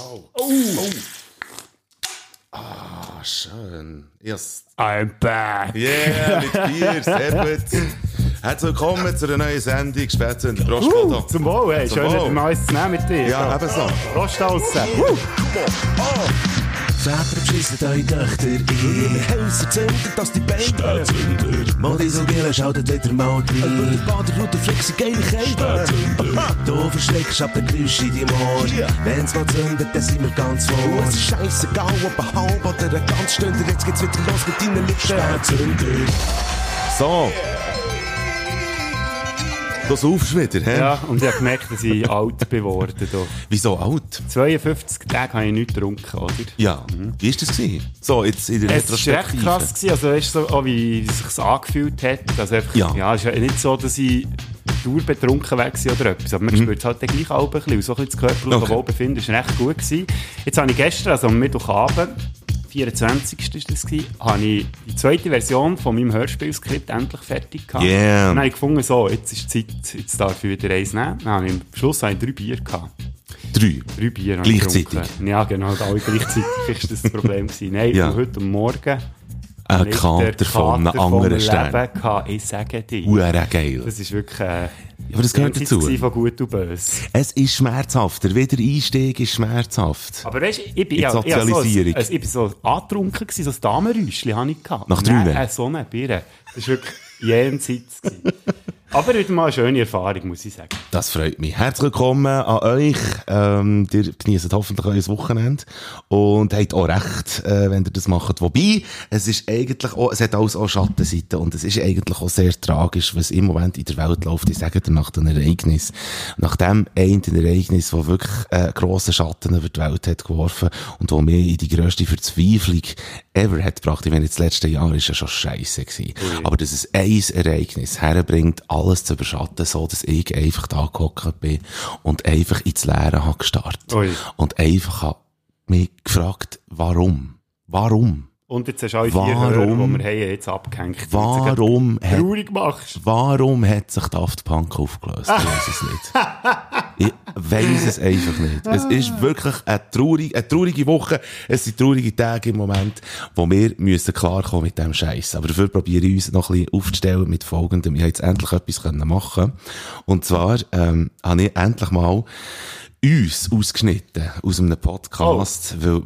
Oh. Oh. Ah, schön. Yes. I'm back. Yeah, mit Bier, sehr gut. Herzlich willkommen zu einer neuen Sendung Spätzünder. Prost, Uh, zum Wohl, hey. Zum Schön, Wohl. mal eins zu nehmen mit dir. Ja, So. ebenso. Prost aussen. Väter beschissen eure Töchter in Häuser zünden, dass die Beine Spätzünder. Modis und Bielen schaltet wieder mal rein Über die Baderroute flexen geile Kälte. Du verschreckst ab der Geräusche in deinem Ohr Wenn's mal zündet, dann sind wir ganz vor. Es ist scheissegal, ob ein halb oder ein ganz Stünder Jetzt geht's wieder los mit deinen Lippen. Spätzünder. So. Du saufst wieder, hä? Ja, und ich habe gemerkt, dass ich alt geworden bin. Wieso alt? 52 Tage habe ich nichts getrunken, oder? Ja. Wie war das? Gewesen? So, jetzt in der Es war recht Retrospektive. krass, gewesen. also weißt du, so, auch wie es sich angefühlt hat. Also einfach, Ja. ja. es ist ja nicht so, dass ich durchbetrunken war oder etwas, aber man spürt es halt gleich auch ein bisschen. Und so ein bisschen das körperliche Mhm. Okay. Wohlbefinden war recht gut. Gewesen. Jetzt habe ich gestern, also am Mittwochabend, 24. ist das gewesen, habe ich die zweite Version von meinem Hörspielskript endlich fertig gehabt. Yeah. Und dann habe ich gefunden, so, jetzt ist Zeit, jetzt darf ich wieder eins nehmen. Dann habe ich, am Schluss habe ich drei Bier gehabt. Drei. Drei Bier Gleichzeitig? Ja, genau, alle gleichzeitig ist das das Problem gewesen. Nein, Ja. und heute Morgen Ein Kater von einem anderen Stern. Ich sage dir. Geil. Das ist wirklich, äh, Aber das gehört dazu. von gut und böse. Es ist schmerzhaft. Der Wiedereinstieg ist schmerzhaft. Aber weißt du, ich bin, ja, so, Sozialisierung. ich bin so angetrunken gewesen, so ein Damenräuschchen habe ich gehabt. Nach drei Nein, äh, so eine Birne. Das ist wirklich jenseits. Aber wieder mal eine schöne Erfahrung, muss ich sagen. Das freut mich. Herzlich willkommen an euch. Ähm, ihr genießt hoffentlich euer Wochenende und habt auch recht, äh, wenn ihr das macht. Wobei, es ist eigentlich auch, es hat alles auch Schattenseiten und es ist eigentlich auch sehr tragisch, was im Moment in der Welt läuft. Ich sage dir nach dem Ereignis. Nach dem einen Ereignis, das wirklich äh, grossen Schatten über die Welt hat geworfen und wo mir in die grösste Verzweiflung ever hat gebracht. Ich meine, das letzte Jahr ist ja schon scheisse gewesen. Aber dass es ein Ereignis herbringt, alles zu überschatten, so dass ich einfach da gehockt bin und einfach ins Leere habe gestartet. Ui. Und einfach habe mich gefragt, warum? Warum? Und jetzt hast du alle vier Warum? Hörer, die wir haben, jetzt abgehängt. jetzt Warum hat, Traurig machst. warum hat sich Daft Punk aufgelöst? Ich weiss es nicht. Ich weiss es einfach nicht. Es ist wirklich eine traurige, eine traurige Woche. Es sind traurige Tage im Moment, wo wir müssen klarkommen mit dem Scheiß. Aber dafür probiere ich uns noch ein bisschen aufzustellen mit folgendem. Ich habe jetzt endlich etwas können machen. Und zwar, ähm, habe ich endlich mal uns ausgeschnitten aus einem Podcast, weil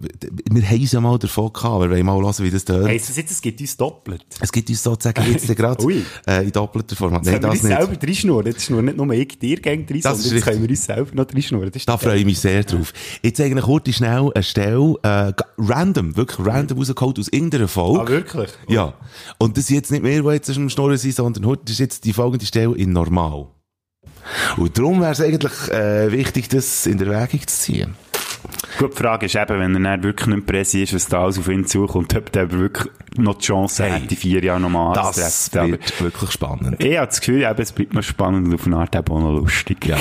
wir haben es ja mal davon gehabt, wir wollen mal hören, wie das dort Heisst das jetzt, es gibt uns doppelt? es gibt uns sozusagen jetzt gerade äh, in doppelter Format. Nein, Sollen wir das uns nicht. selber reinschnurren? Jetzt schnurren nicht nur ich dir gegen drin, Das sondern ist jetzt können wir uns selber noch reinschnurren. Das ist Da freue ich mich sehr drauf. Jetzt eigentlich kurz schnell eine Stelle, äh, random, wirklich random rausgeholt aus irgendeiner Ah, Folge. wirklich? ja. Und das sind jetzt nicht mehr, die jetzt am Schnurren sind, sondern heute ist jetzt die folgende Stelle in normal. Und darum wäre es eigentlich äh, wichtig, das in Erwägung zu ziehen. Gut, die Frage ist eben, wenn er dann wirklich nicht Pressi ist, was da alles auf ihn zukommt, ob der wirklich noch die Chance Hey, hat, die vier Jahre nochmal Das anzutreffen. Aber wird wirklich spannend. Ich habe das Gefühl, eben, es bleibt noch spannend und auf eine Art eben auch noch lustig. Ja.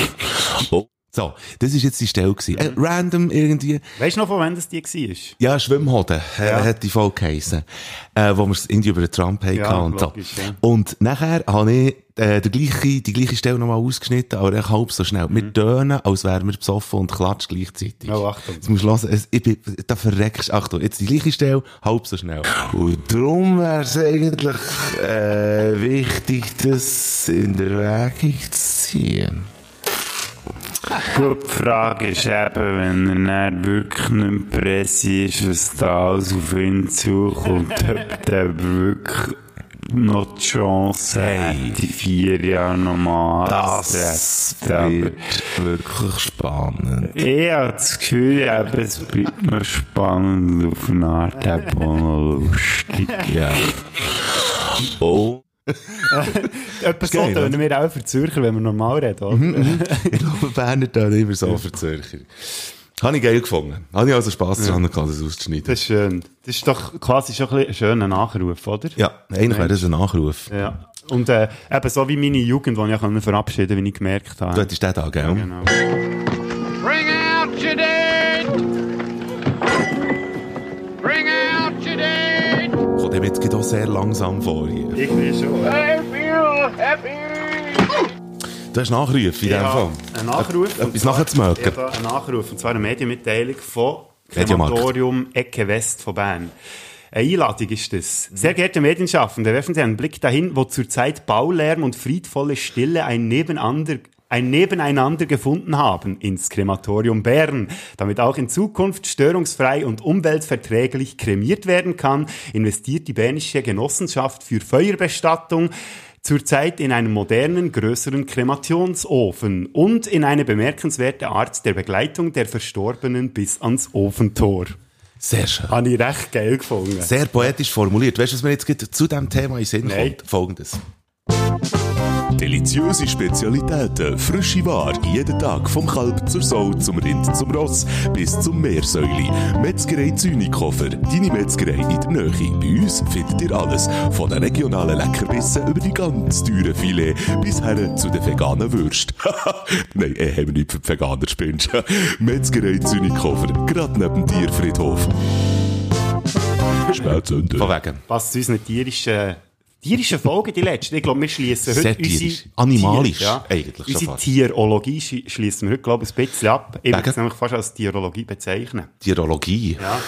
Oh. So, das ist jetzt die Stelle gewesen. Äh, random irgendwie. Weißt du noch, von wann das die war? Ja, Schwimmhoden, äh, Ja. hat die Folge geheissen. Äh, wo wir es irgendwie über den Trump hatten Ja, und so. logisch, ja. Und nachher habe ich, äh, die gleiche, die gleiche Stelle nochmal ausgeschnitten, aber echt halb so schnell. Wir tönen, als wären wir besoffen und klatschen gleichzeitig. Mhm. Oh, Achtung. Jetzt musst du hören, es, ich bin, da verreckst du. Achtung, jetzt die gleiche Stelle, halb so schnell. Und darum wäre es eigentlich, äh, wichtig, das in der Erwägung zu ziehen. Gut, die Frage ist eben, wenn er dann wirklich nicht Pressi ist, was da alles auf ihn zukommt, ob der wirklich noch die Chance hat, die vier Jahre nochmal Das wird wirklich spannend. Ich habe das Gefühl, eben, es bleibt noch spannend auf eine Art eben auch noch lustig. Ja. Oh. Etwas so tönen wir auch für Zürcher, wenn wir normal reden, oder? Ich glaube, Berner tun immer so für Zürcher. Habe ich geil gefunden. Habe ich also Spass daran gehabt, das auszuschneiden. Das ist schön. Das ist doch quasi schon ein, schöner Nachruf, oder? ja, eigentlich wäre das ein Nachruf. Ja. Und äh, eben so wie meine Jugend, die ich verabschieden konnte, wie ich gemerkt habe. Du hättest den da, gell? Genau. Dem jetzt gerade auch sehr langsam vor hier. Irgendwie schon. I feel happy! Du hast Nachrufe in dem Fall. Ein Nachruf. Etwas und zwar- nachzumerken. Ja, da ein Nachruf. Und zwar eine Medienmitteilung von. Krematorium Ecke West von Bern. Eine Einladung ist das. Sehr geehrte Medienschaffende, werfen Sie einen Blick dahin, wo zurzeit Baulärm und friedvolle Stille ein Nebeneinander ein Nebeneinander gefunden haben ins Krematorium Bern. Damit auch in Zukunft störungsfrei und umweltverträglich kremiert werden kann, investiert die Bernische Genossenschaft für Feuerbestattung zurzeit in einen modernen, größeren Kremationsofen und in eine bemerkenswerte Art der Begleitung der Verstorbenen bis ans Ofentor. Sehr schön. Habe ich recht geil gefunden. Sehr poetisch formuliert. Weißt du, was mir jetzt zu diesem Thema in Sinn Nein. kommt? Folgendes. Deliziöse Spezialitäten, frische Ware, jeden Tag vom Kalb zur Sau, zum Rind, zum Ross bis zum Meersäuli. Metzgerei Zünikofer, deine Metzgerei in der Nähe. Bei uns findet ihr alles, von den regionalen Leckerbissen über die ganz teuren Filet bis her zu den veganen Würsten. Nein, eh, haben wir nicht für die Veganer spinnst. Metzgerei Zünikofer, gerade neben dem Tierfriedhof. Spätzünder. Von wegen. Passt zu unseren tierischen, tierischen Folgen, die letzten. Ich glaube, wir schließen Sehr heute tierisch. unsere Animalisch, Tier, ja, eigentlich schon Unsere fast. Tierologie schli- schließen wir heute, glaube ich, ein bisschen ab. Ich würde es nämlich fast als Tierologie bezeichnen. Tierologie. Ja.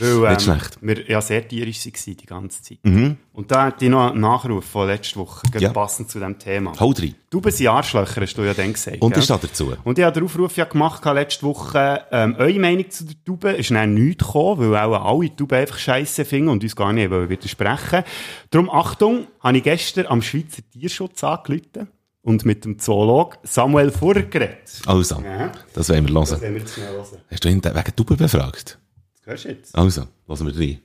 Weil, Nicht schlecht. Mhm. Wir ja sehr tierisch waren die ganze Zeit. Und da hatte ich noch einen Nachruf von letzter Woche, Ja. passend zu diesem Thema. Hau rein. Du bist Arschlöcher, hast du ja dann gesagt. Und ist da dazu? Und ich habe den Aufruf ja gemacht letzte Woche, ähm, eure Meinung zu der Tube ist dann nichts gekommen, weil auch alle Tube einfach scheiße finden und uns gar nicht wollen widersprechen. Darum, Achtung, habe ich gestern am Schweizer Tierschutz angerufen und mit dem Zoolog Samuel geredet. Also, Ja. das wollen wir Das hören. wollen wir jetzt schnell hören. Hast du ihn wegen Tauben befragt? Das hörst du jetzt. Also, lassen wir rein.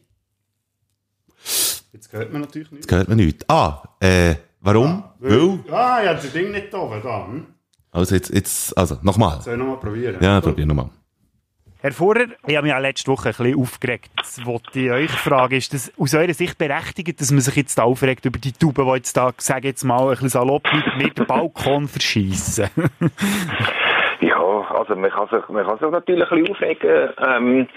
Jetzt hört man natürlich nicht. Jetzt hört man nichts. Ah, äh, warum? Weil? Ah, ja, das Ding nicht oben da. Hm? Also, jetzt, jetzt, also, nochmal. Soll ich nochmal probieren? Ja, probier nochmal. Herr Vorer, ich habe mich ja letzte Woche ein bisschen aufgeregt. Das wollte ich euch fragen. Ist das aus eurer Sicht berechtigt, dass man sich jetzt da aufregt über die Tauben, die jetzt da, sage ich jetzt mal, ein bisschen salopp mit- mit dem Balkon verschiessen? Ja, also man kann sich, man kann sich natürlich ein bisschen aufregen. Ähm,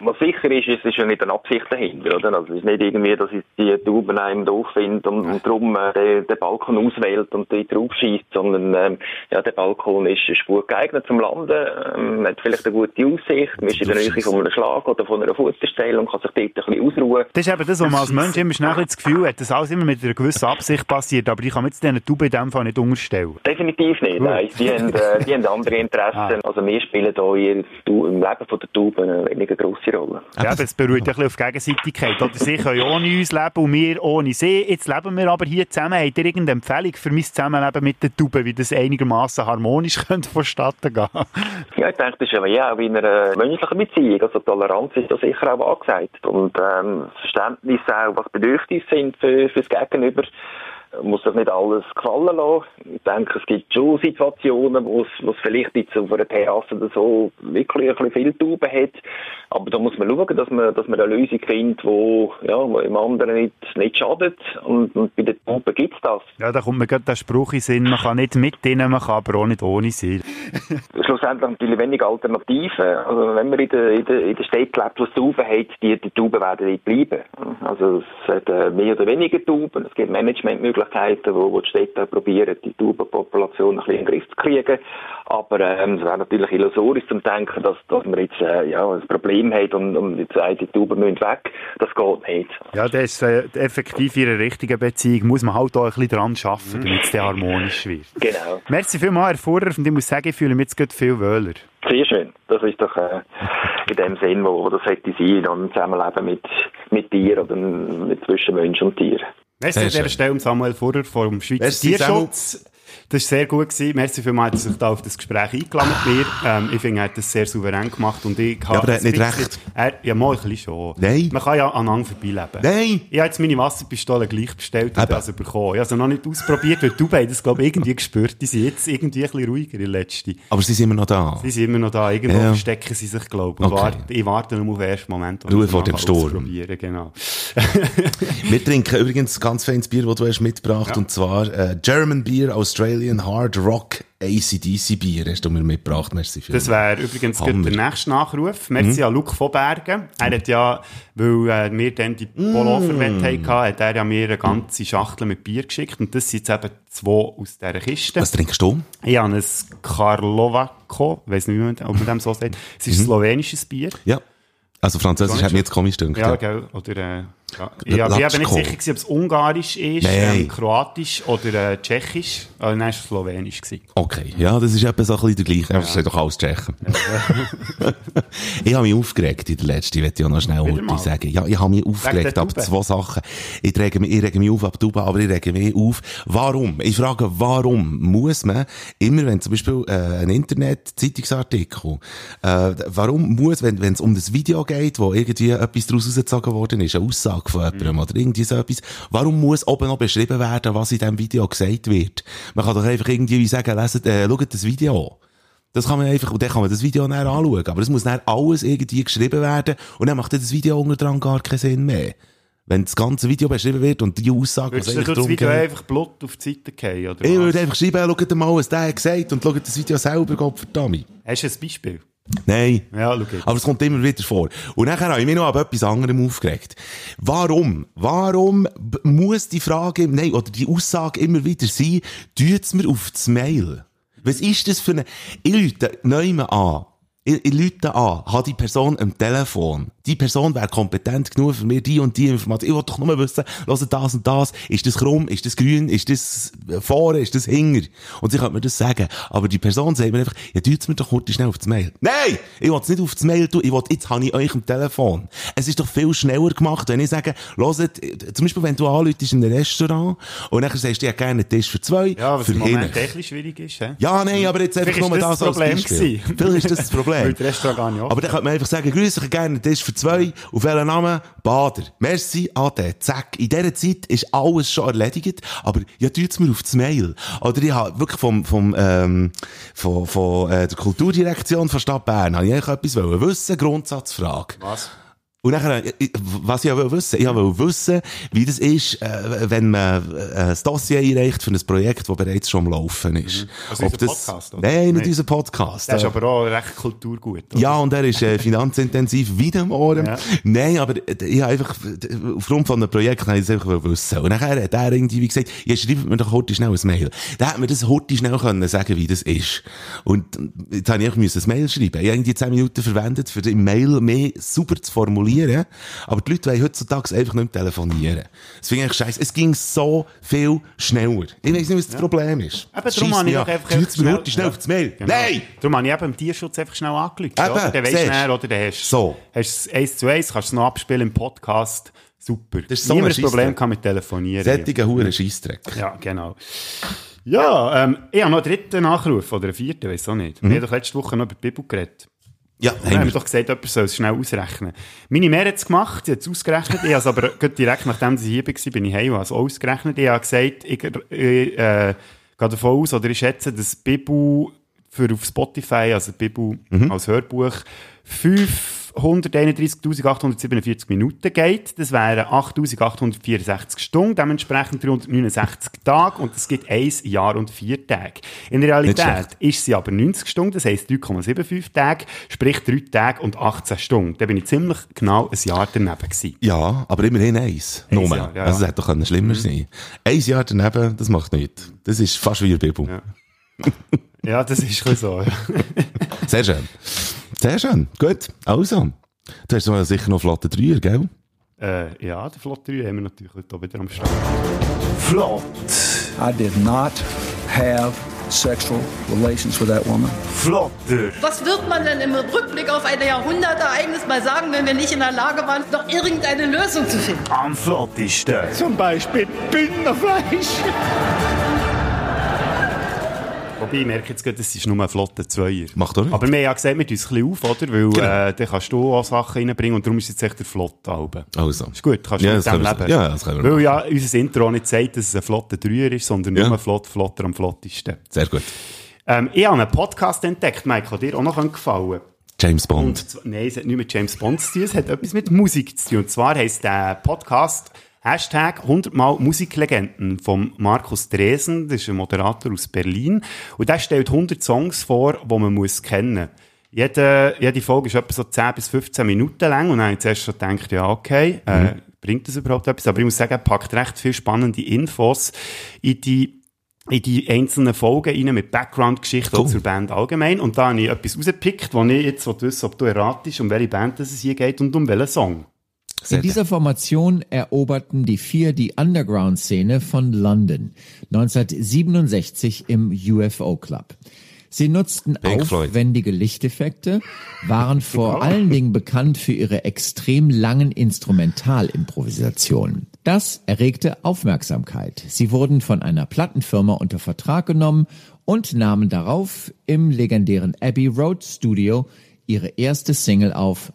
was sicher ist, es ist ja nicht eine Absicht dahinter, oder? Also es ist nicht irgendwie, dass ich die Tauben einem doof finde und, und darum äh, den, den Balkon auswählt und dort drauf schießt, sondern ähm, ja, der Balkon ist, ist gut geeignet zum Landen, ähm, man hat vielleicht eine gute Aussicht, man ist in der Nähe von einem Schlag oder von einer Futterstelle und kann sich dort ein bisschen ausruhen. Das ist eben das, was man als Mensch immer schnell das Gefühl hat, dass alles immer mit einer gewissen Absicht passiert. Aber ich kann mir jetzt diesen Tauben in dem Fall nicht unterstellen. Definitiv nicht, nein. Die haben, äh, die haben andere Interessen. Also wir spielen hier im Leben von der Tauben eine weniger grosse Rolle. Ja, aber es beruht ja ein bisschen auf Gegenseitigkeit. Oder sie können ohne uns leben und wir ohne sie. Jetzt leben wir aber hier zusammen. Habt ihr irgendeine Empfehlung für mein Zusammenleben mit den Tauben, wie das einigermaßen harmonisch könnte vonstatten gehen? Ja, ich denke, das ist ja wie auch in einer menschlichen Beziehung. Also Toleranz ist da sicher auch angesagt. Und ähm, das Verständnis auch, was Bedürfnisse sind für, fürs Gegenüber, muss sich nicht alles gefallen lassen. Ich denke, es gibt schon Situationen, wo es, wo es vielleicht jetzt auf einer Terrasse oder so wirklich ein bisschen viel Tauben hat. Aber da muss man schauen, dass man, dass man eine Lösung findet, wo, ja, wo dem anderen nicht, nicht schadet. Und, und bei den Tauben gibt es das. Ja, da kommt mir gerade der Spruch in Sinn, man kann nicht mit ihnen, man kann aber auch nicht ohne sie. schlussendlich natürlich wenig Alternativen. Also wenn man in der, in der, in der Stadt lebt, wo es Tauben hat, die, die Tauben werden nicht bleiben. Also es hat äh, mehr oder weniger Tauben. Es gibt Managementmöglichkeiten, wo, wo die Städte probieren, die Taubenpopulation ein bisschen in den Griff zu kriegen. Aber ähm, es wäre natürlich illusorisch zu denken, dass, dass man jetzt äh, ja, ein Problem hat und, und jetzt sagt, die Tauben müssen weg. Das geht nicht. Ja, das ist äh, effektiv in einer richtigen Beziehung, muss man halt auch ein bisschen dran arbeiten, damit es dann harmonisch wird. Genau. Merci vielmals, Herr Furrer, und ich muss sagen, ich fühle mich jetzt viel wohler. Sehr schön. Das ist doch äh, in dem Sinn, wo, wo das hätte sein, dann Zusammenleben mit, mit Tier oder mit zwischen Mensch und Tier. Merci an Sehr dieser. Stelle Samuel Furrer vom Schweizer Tierschutz. Das war sehr gut. Gewesen. Merci vielmals, dass sich da auf das Gespräch eingeladen hat mir. Ähm, ich finde, er hat das sehr souverän gemacht. Und ich Ja, aber er hat nicht bisschen- recht. Er, ja, mal ein bisschen schon. Nein. Man kann ja aneinander vorbeileben. Nein! Ich habe jetzt meine Wasserpistole gleich bestellt und das bekommen. Ich habe sie noch nicht ausprobiert, weil du beide das, glaube ich, irgendwie gespürt. Die sind jetzt irgendwie ein bisschen ruhiger, die letzte. Aber sie sind immer noch da. Sie sind immer noch da. Irgendwo Ja. verstecken sie sich, glaube ich. Okay. warte, ich warte nur auf den ersten Moment, wo Ruhe ich vor dem Sturm. Genau. Wir trinken übrigens ganz feines Bier, das du hast mitgebracht, und zwar äh, German Beer Australia Australian Hard Rock ACDC Bier hast du mir mitgebracht. Merci für Das wäre übrigens der nächste Nachruf. Merci an Luc von Bergen. Er hat ja, weil äh, wir dann die Pullover mm. hatten, hat er ja mir eine ganze Schachtel mit Bier geschickt. Und das sind jetzt eben zwei aus dieser Kiste. Was trinkst du? Ich habe ein Karlovako, ich weiß nicht, wie man, ob man dem so sagt. Es ist ein slowenisches Bier. Ja. Also Französisch hat mir jetzt komisch gedacht. Ja, Ja. gell. Oder, äh, ja. Ich, aber ich bin nicht sicher, gewesen, ob es Ungarisch ist, ähm, Kroatisch oder äh, Tschechisch. Also, nein, es war Slowenisch. Gewesen. Okay, ja, das ist etwa so ein bisschen der gleiche. Ja. Das ist doch alles Tschechen. ich habe mich aufgeregt in der letzten, ich möchte ja noch schnell mal. sagen. Ja, ich habe mich aufgeregt ab zwei Sachen. Ich rege mich, ich rege mich auf ab Tube, aber ich rege mich auf. Warum? Ich frage, warum muss man immer, wenn zum Beispiel äh, ein Internet-Zeitungsartikel, äh, warum muss, wenn wenn es um das Video geht, wo irgendwie etwas daraus rausgezogen worden ist, eine Aussage Mhm. jemandem oder irgendwie so etwas, warum muss oben noch beschrieben werden, was in diesem Video gesagt wird? Man kann doch einfach irgendwie wie sagen, leset, äh, schaut das Video. Das kann man einfach, und dann kann man das Video dann anschauen. Aber es muss dann alles irgendwie geschrieben werden, und dann macht das Video unter dran gar keinen Sinn mehr. Wenn das ganze Video beschrieben wird und die Aussage, Würdest du eigentlich das Video geht- einfach Blut auf die Seite gehen? Oder ich was? würde einfach schreiben, schaut mal, was der hat gesagt, und schaut das Video selber, Gott verdammt. Hast du ein Beispiel? Nein. Ja, jetzt. Aber es kommt immer wieder vor. Und nachher habe ich mich noch ab etwas anderem aufgeregt. Warum? Warum muss die Frage, nein, oder die Aussage immer wieder sein, tut's mir auf das Mail? Was ist das für eine, ich lüte neu an. Ich, ich lüte an, habe die Person am Telefon. Die Person wäre kompetent genug für mir, die und die Information. Ich will doch nur wissen, hört das und das. Ist das krumm? Ist das grün? Ist das vorne? Ist das hinger? Und sie könnte mir das sagen. Aber die Person sagt mir einfach, ja, tut's mir doch kurz schnell auf das Mail. Nein! Ich will es nicht auf das Mail tun. Ich will, jetzt habe ich euch am Telefon. Es ist doch viel schneller gemacht, wenn ich sage, hört, zum Beispiel, wenn du anläutest in einem Restaurant und dann sagst du, ich hätte gerne einen Tisch für zwei, Ja, was für im Moment technisch schwierig ist. He? Ja, nein, aber jetzt einfach Vielleicht nur ist das, das als das Problem Beispiel. Vielleicht ist das das Problem. Aber dann könnte man einfach sagen, grüß ich gerne, das ist für zwei. Auf welchen Namen? Bader. Merci, Ade. Zack. In dieser Zeit ist alles schon erledigt, aber ja, tut's mir auf das Mail. Oder ich habe wirklich vom, vom, ähm, von, von, äh, der Kulturdirektion von Stadt Bern, habe ich eigentlich etwas wollen wissen, Grundsatzfrage. Was? Und nachher, was ich auch wissen, ich will wissen, wie das ist, äh, wenn man ein Dossier einreicht für ein Projekt, das bereits schon am Laufen ist. Also unser Podcast, oder? Nein, nicht unser Podcast. Das ist aber auch recht kulturgut. oder? ja, und er ist äh, finanzintensiv wie dem Ohren. Ja. Nein, aber ich habe einfach, aufgrund von einem Projekt habe ich es einfach wissen. Und nachher hat er irgendwie wie gesagt, ja, schreibt mir doch heute schnell ein Mail. Dann hat mir das heute schnell können sagen, wie das ist. Und jetzt habe ich einfach ein Mail schreiben. Ich habe irgendwie 10 Minuten verwendet, für im Mail mehr super zu formulieren. Aber die Leute wollen heutzutage einfach nicht mehr telefonieren. Das finde ich scheiße. Es ging so viel schneller. Ich weiß nicht, was das Problem ist. Eben, darum habe ich einfach mir schnell- schnell Ja. auf das Mail. Genau. Nein! Darum habe ich eben im Tierschutz einfach schnell angelegt. Eben, oder? Dann weisst du dann, oder? Dann hast So. hast du eins zu eins, kannst du es noch abspielen im Podcast. Super. Das ist so Niemand ein Problem kann mit telefonieren. Sättiger Huren Scheissdreck. Ja, genau. Ja, ähm, ich habe noch einen dritten Nachruf, oder einen vierten, weiß auch nicht. Mhm. Wir haben doch letzte Woche noch über die Bibel geredet. Ja, haben haben wir doch gesagt, jemand soll es schnell ausrechnen. Meine Mehr hat es gemacht, sie hat es ausgerechnet. Ich habe aber direkt nachdem sie hier war, bin ich heim, habe es auch ausgerechnet. Ich habe gesagt, ich, ich äh, gehe davon aus, oder ich schätze, dass Bibel für auf Spotify, also die Bibel als Hörbuch, 531.847 Minuten geht. Das wären 8.864 Stunden, dementsprechend 369 Tage und es gibt ein Jahr und vier Tage. In der Realität ist sie aber 90 Stunden, das heisst 3,75 Tage, sprich 3 Tage und 18 Stunden. Da bin ich ziemlich genau ein Jahr daneben gewesen. Ja, aber immerhin eins. Nur. Jahr, ja, Also, es hätte doch können schlimmer sein Ein Jahr daneben, das macht nichts. Das ist fast wie eine Bibel. Ja. Ja, das ist ein so. Sehr schön. Sehr schön. Gut. Also. Du hast sicher noch flotte Dreier, gell? Äh, ja, den Flot 3 haben wir natürlich heute auch wieder am Start. Flott. I did not have sexual relations with that woman. Flotter. Was wird man denn im Rückblick auf ein Jahrhundertereignis mal sagen, wenn wir nicht in der Lage waren, noch irgendeine Lösung zu finden? Am flottesten. Zum Beispiel Bündnerfleisch. Wobei, ich merke jetzt gerade, das ist nur ein flotter Zweier. Macht doch nichts. Aber wir haben ja gesagt, wir tun es ein bisschen auf, oder? Weil Genau. äh, dann kannst du auch Sachen reinbringen und darum ist jetzt echt der flotte Alben. Also. Ist gut, kannst du Ja, mit das dem leben. ja, das können wir Weil ja unser Intro nicht sagt, dass es ein flotter Dreier ist, sondern Ja. nur flott, flotter am flottesten. Sehr gut. Ähm, ich habe einen Podcast entdeckt, Michael, dir auch noch gefallen. James Bond. Und nein, es hat nichts mit James Bond zu tun, es hat etwas mit Musik zu tun. Und zwar heisst der Podcast Hashtag 100 Mal Musiklegenden vom Markus Dresen, das ist ein Moderator aus Berlin. Und der stellt 100 Songs vor, die man muss kennen jede, jede Folge ist etwa so 10 bis 15 Minuten lang und dann habe ich zuerst schon gedacht, ja, okay, äh, bringt das überhaupt etwas? Aber ich muss sagen, er packt recht viel spannende Infos in die in die einzelnen Folgen rein mit Background-Geschichten Cool. zur Band allgemein. Und da habe ich etwas rausgepickt, wo ich jetzt wissen ob du erratest, um welche Band es hier geht und um welchen Song. In dieser Formation eroberten die vier die Underground-Szene von London 1967 im UFO Club. Sie nutzten Pink Floyd. aufwendige Lichteffekte, waren vor allen Dingen bekannt für ihre extrem langen Instrumentalimprovisationen. Das erregte Aufmerksamkeit. Sie wurden von einer Plattenfirma unter Vertrag genommen und nahmen darauf im legendären Abbey Road Studio ihre erste Single auf.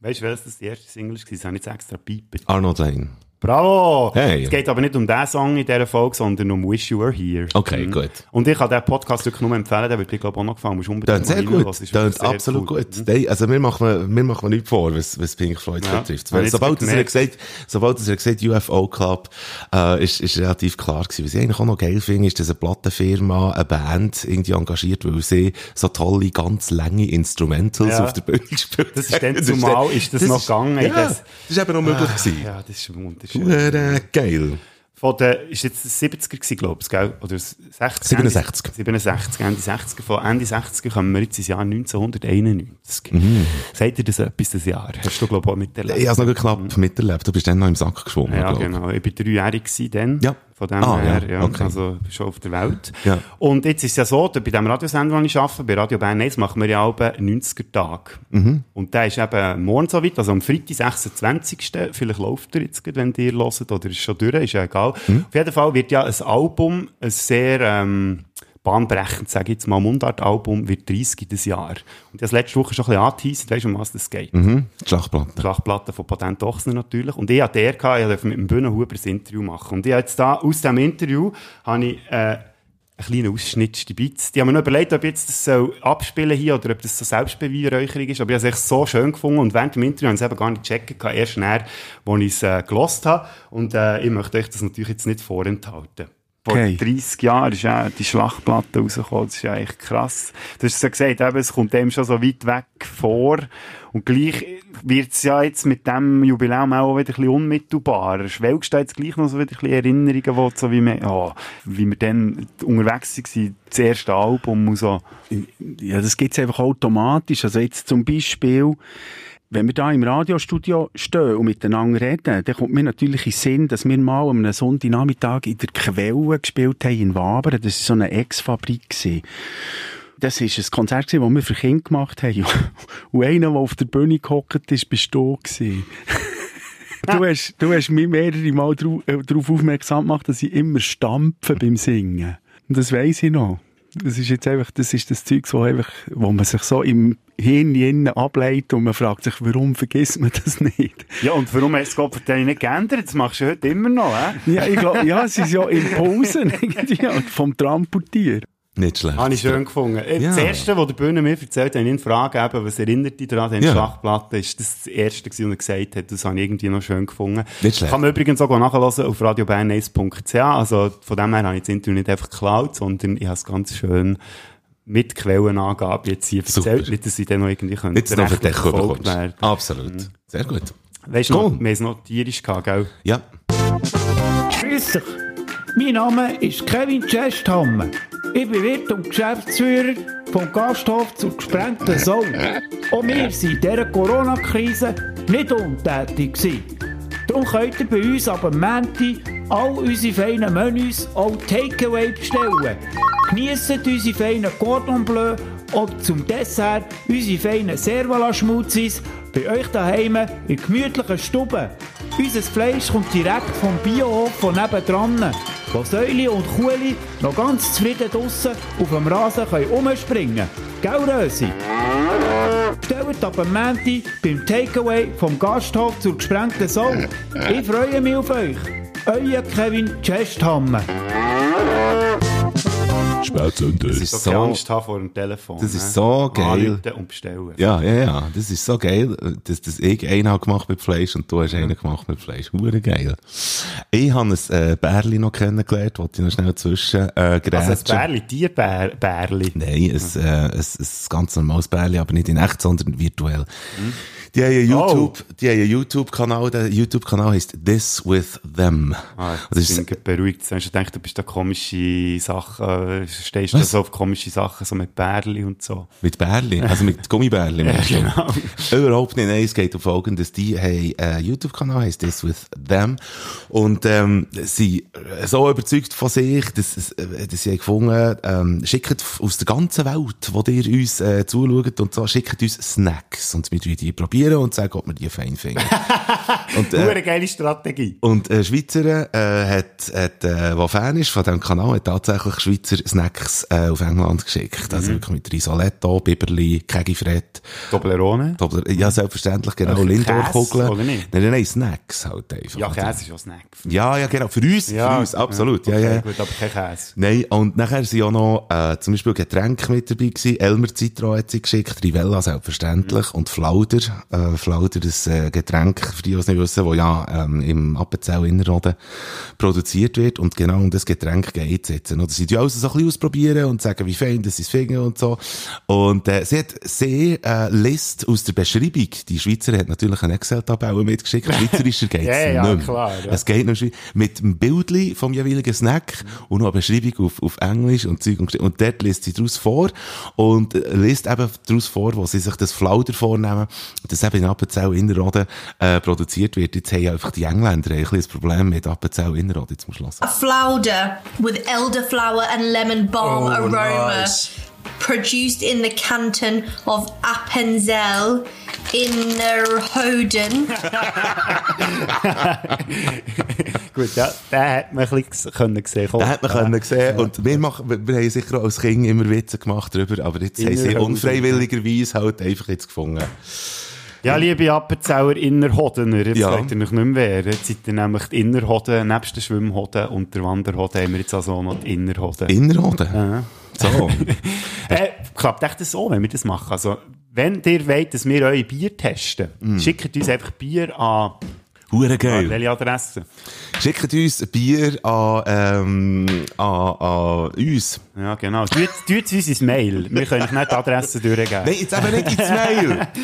Weißt du, welches das die erste Single war? Das habe ich jetzt extra piepen. Arnold Lane. Bravo! Hey. Es geht aber nicht um diesen Song in dieser Folge, sondern um Wish You Were Here. Okay, Mhm. gut. Und ich kann diesen Podcast wirklich nur empfehlen, der wird dir, glaube ich, auch noch gefallen. Musst unbedingt sehr gut. es ist sehr absolut cool. gut. Nein, Also, wir machen, wir machen nichts vor, was, was Pink Floyd Ja, betrifft. Weil sobald er gesagt, sobald er gesagt, UFO Club, äh, ist, ist relativ klar gewesen. Was ich eigentlich auch noch geil finde, ist, dass eine Plattenfirma eine Band irgendwie engagiert, weil sie so tolle, ganz lange Instrumentals Ja. auf der Bühne gespielt Das ist dann zumal, ist das noch gegangen, Ja, das- das ist eben noch möglich gewesen. Ja, das ist wunderschön. Hure geil. Von der, ist jetzt das 70er gewesen, glaube ich, gell? Oder das 60? 67. Ende, 67, Ende 60er. Von Ende 60er kommen wir jetzt ins Jahr 1991. Mhm. Sagt dir das etwas, das Jahr? Hast du, glaube ich, auch miterlebt? Ich habe es noch knapp miterlebt. Du bist dann noch im Sack geschwommen, Ja, genau. Ich war dreijährig dann. Ja. Von dem Ah, her, ja, ja. okay. Also, schon auf der Welt. Ja. Und jetzt ist es ja so, bei dem Radiosender, den ich arbeite, bei Radio Bern 1, machen wir ja auch einen 90er-Tag. Mhm. Und der ist eben morgen so weit, also am Freitag, 26. Vielleicht läuft er jetzt, wenn ihr hört, oder ist schon durch, ist ja egal. Mhm. Auf jeden Fall wird ja ein Album, ein sehr, ähm, bahnbrechend, sage ich jetzt mal, Mundart-Album, wird 30 dieses Jahr. Und das letzte Woche schon ein bisschen angeteasert, weißt du, um was das geht. Mhm. Die Schlachtplatte. Schlachtplatte von Patent Ochsner natürlich. Und ich hatte der, gehabt, ich durfte mit dem Bühnenhuber ein Interview machen. Und ich habe jetzt da, aus diesem Interview, habe ich, äh, einen kleinen Ausschnitt, die Beats. Die haben mir noch überlegt, ob ich jetzt das soll abspielen hier oder ob das so Selbstbeweihräucherung ist. Aber ich habe es echt so schön gefunden. Und während dem Interview habe ich es eben gar nicht gecheckt, gehabt, erst nachher, als ich es äh, gelost habe. Und äh, ich möchte euch das natürlich jetzt nicht vorenthalten. Vor Okay. 30 Jahren ist ja die Schlachtplatte rausgekommen. Das ist ja echt krass. Du hast ja gesagt, eben, es kommt dem schon so weit weg vor. Und gleich wird es ja jetzt mit dem Jubiläum auch wieder ein bisschen unmittelbarer. Schwelgst du jetzt gleich noch so wieder ein bisschen Erinnerungen, wo so wie wir, ja, wie wir dann unterwegs waren, das erste Album und so. Ja, das gibt's einfach automatisch. Also jetzt zum Beispiel, wenn wir da im Radiostudio stehen und miteinander reden, dann kommt mir natürlich in Sinn, dass wir mal am Sonntagnachmittag in der Quelle gespielt haben in Wabern. Das war so eine Ex-Fabrik. Das war ein Konzert, das wir für Kinder gemacht haben. Und einer, der auf der Bühne gehockt ist, bist du. Du hast, du hast mich mehrere Mal darauf darauf aufmerksam gemacht, dass ich immer stampfe beim Singen. Und das weiss ich noch. Das ist jetzt einfach, das ist das Zeug, wo, einfach, wo man sich so im Hirn innen ableitet und man fragt sich, warum vergisst man das nicht? Ja, und warum hast du es Gott verdammt nicht geändert? Das machst du heute immer noch, hä? Ja, ich glaube, ja, es ist ja Impulsen irgendwie vom Tramputier. Nicht schlecht. Habe ich schön gefunden. Äh, Ja. Das erste, was der Bühne mir erzählt hat, ich ihn frage, eben, was erinnert dich daran, an die Ja. Schlachtplatte, ist das, das erste, was er gesagt hat. Das habe ich irgendwie noch schön gefunden. Nicht schlecht. Kann man übrigens auch nachhören auf radiobern1.ch. Also, von dem her habe ich das Interview nicht einfach geklaut, sondern ich habe es ganz schön mit Quellenangabe jetzt hier erzählt, nicht, dass sie dann noch irgendwie können. Jetzt noch rechtlich verdeckt verfolgt werden. Absolut. Sehr gut. Weißt du, Cool. noch, wir haben es noch tierisch gehabt, gell? Ja. Grüß dich. Mein Name ist Kevin Chesthammer. Ich bin Wirt und Geschäftsführer vom Gasthof zur gesprengten Sau. Auch wir waren in dieser Corona-Krise nicht untätig. gewesen. Darum könnt ihr bei uns ab dem Montag all unsere feinen Menüs auch Takeaway bestellen. Geniessen unsere feinen Cordon Bleu oder zum Dessert unsere feinen Servala-Schmutzis bei euch daheim in gemütlichen Stube. Unser Fleisch kommt direkt vom Biohof von nebendran, wo Säule und Kuhli noch ganz zufrieden draussen auf dem Rasen können rumspringen können. Gell, Rösi? Bestellt ab dem Montag beim Takeaway vom Gasthof zur gesprengten Sau. Ich freue mich auf euch. Euer Kevin Chesthammer. Spätzünder. Das ist So, Angst haben vor dem Telefon. das ne? ist so geil. Anrufen und bestellen. Ja, ja, ja. Das ist so geil, dass, dass ich einen habe gemacht mit Fleisch und du hast einen gemacht mit Fleisch. Hure geil. Ich habe ein äh, Bärli noch kennengelernt, wollte ich noch schnell zwischen äh, Also ein grätschen. Bärli, Tierbärli. Nein, ein, äh, ein, ein ganz normales Bärli, aber nicht in echt, sondern virtuell. Die haben einen Oh. YouTube, die haben einen YouTube-Kanal, der YouTube-Kanal heißt This With Them. Ah, das das ist, beruhigt. Du hast gedacht, du bist da komische Sachen, äh, stehst du so auf komische Sachen, so mit Bärli und so. Mit Bärli, also mit Gummibärli. du? genau. Überhaupt nicht, nein, es geht um Folgendes. Die haben einen YouTube-Kanal, heisst This With Them. Und, ähm, sie sind so überzeugt von sich, dass, äh, dass sie gefunden, ähm, schickt aus der ganzen Welt, wo ihr uns, äh, zuschaut und so, schickt uns Snacks. Und wir die probieren und sagen, ob wir die fein finden. und, Äh, äh, geile Strategie. und äh, Schweizer äh, hat, hat äh, der Fan ist von diesem Kanal, hat tatsächlich Schweizer Snacks äh, auf England geschickt. Also wirklich mit Risoletto, Biberli, Kegifred. Toblerone? Tobler ja, selbstverständlich, genau. Lindor-Kugeln. Nein, nein, nein, Snacks halt einfach. Ja, Käse ist auch Snack. Ja, ja, genau. Für uns, für uns, absolut. Ja, okay, ja. gut, aber kein Käse. Nein, und nachher sind auch noch, äh, zum Beispiel Getränke mit dabei gewesen. Elmer Citro hat sie geschickt, Rivella selbstverständlich, und Flauder, äh, Flauder, das äh, Getränk, für die, die es nicht wissen, wo ja, ähm, im Appenzell Innerrhoden produziert wird, und genau um das Getränk geht es jetzt. Oder sie tun also so ein bisschen ausprobieren und sagen, wie fein das ist finden und so. Und, äh, sie hat sehr, äh, List aus der Beschreibung. Die Schweizer hat natürlich eine Excel-Tabelle mitgeschickt. Schweizerischer geht's Ja, ja, nicht klar, ja. Es geht noch Schweiz- mit dem Bildli vom jeweiligen Snack und noch eine Beschreibung auf, auf Englisch und Zeug und, und dort liest sie daraus vor und äh, liest eben daraus vor, wo sie sich das Flauder vornehmen, das eben in Appenzell Innerrhoden äh, produziert wird. Jetzt haben einfach die Engländer ein bisschen das Problem mit Appenzell Innerrhoden, jetzt muss ich A flauder with elderflower and lemon balm Oh, aroma. nice. Produced in the canton of Appenzell, Innerrhoden. Gut, ja, den hat man ein bisschen können sehen. Da hat man können sehen. Und wir, machen, wir, wir haben sicher auch als Kind immer Witze gemacht darüber, aber jetzt haben sie unfreiwilligerweise halt einfach jetzt gefunden. Ja, liebe Appenzeller Innerhodener, jetzt Ja. ja. ihr euch nicht mehr wehren. Jetzt seid ihr nämlich die Innerhoden, nebst der Schwimmhoden und der Wanderhoden haben wir jetzt also auch noch die Innerhoden. Innerrhoden? Ja. So. äh, klappt echt so, wenn wir das machen? Also, wenn ihr wollt, dass wir eure Bier testen, Mm. schickt uns einfach Bier an, Hure an geil. welche Adresse? Schickt uns ein Bier an, ähm, an, an uns. Ja, genau. Tut, tut uns ins Mail. Wir können euch nicht die Adresse durchgeben. Nein, jetzt eben nicht ins Mail.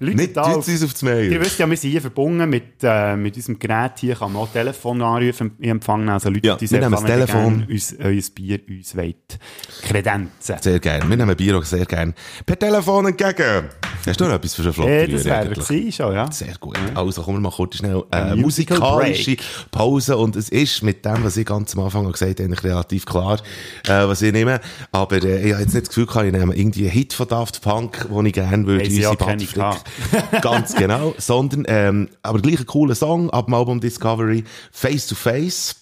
Leute nicht tut auf- uns aufs Mail. Ihr wisst ja, wir sind hier verbunden mit, äh, mit unserem Gerät. Hier kann man auch Telefon anrufen, in Empfang nehmen. Also Leute, Ja, die wir nehmen das Telefon. Uns, euer Bier uns wollt. Kredenzen. Sehr gerne. Wir nehmen Bier auch sehr gerne per Telefon entgegen. Hast du noch etwas für eine Flotte? Äh, das wäre schon, ja. Sehr gut. Also kommen wir mal kurz schnell äh, Ein Musical musikalische Pause. Und es ist mit dem, was ich ganz am Anfang gesagt habe, eigentlich relativ klar, äh, was ich nehme. Aber äh, ich habe jetzt nicht das Gefühl gehabt, ich nehme irgendwie einen Hit von Daft Punk, den ich gerne würde. Unsere keine Band- Ganz genau. Sondern, ähm, aber gleich ein cooler Song ab dem Album Discovery, Face to Face.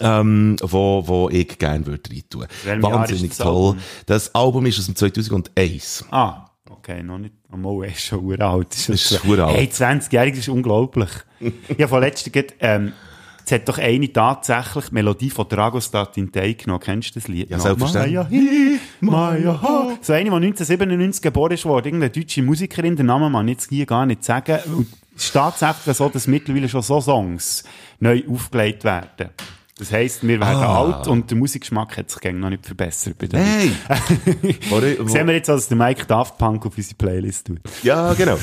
Ähm, wo, wo ich gerne würde rein tun. Welchem Jahr Wahnsinnig das toll. Album? Das Album ist aus dem 2001. Ah, okay, noch nicht. Er ist schon uralt. Das ist uralt. Hey, 20-jährig, das ist unglaublich. ja, von letzter geht, ähm, es hat doch eine tatsächlich die Melodie von Dragostat in Tay genommen. Kennst du das Lied? Ja, noch? selbstverständlich. Maya hi, Maya ha. So eine, die 1997 geboren ist worden, irgendeine deutsche Musikerin, den Namen man jetzt hier gar nicht sagen. Und es ist tatsächlich so, dass mittlerweile schon so Songs neu aufgelegt werden. Das heisst, wir werden Ah. alt und der Musikgeschmack hat sich noch nicht verbessert. Bei Nein! Sehen wir jetzt, dass der Mike Daft Punk auf unsere Playlist tut. Ja, genau.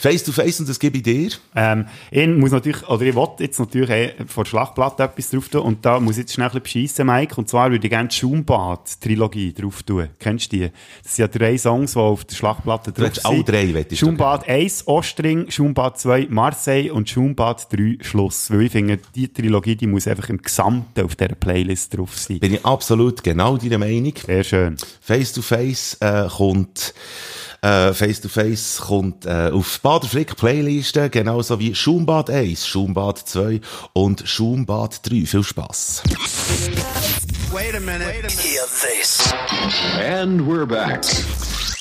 Face to Face und das gebe ich dir. Ähm, ich muss natürlich, oder ich wollte jetzt natürlich eh vor der Schlachtplatte etwas drauf tun und da muss ich jetzt schnell ein bisschen beschissen, Mike. Und zwar würde ich gerne die Schaumbad-Trilogie drauf tun. Kennst du die? Das sind ja drei Songs, die auf der Schlachtplatte drauf willst alle drei, wettest du? Schaumbad 1, Ostring, Schaumbad 2, Marseille und Schaumbad 3, Schluss. Weil ich finde, die Trilogie, die muss einfach im Gesamten auf dieser Playlist drauf sein. Bin ich absolut genau deiner Meinung. Sehr schön. Face to Face äh, kommt äh, Face to Face kommt äh, auf Bader Frick Playliste, genauso wie Schaumbad 1, Schaumbad 2 und Schaumbad 3. Viel Spaß. Wait a minute. Hear this. And we're back.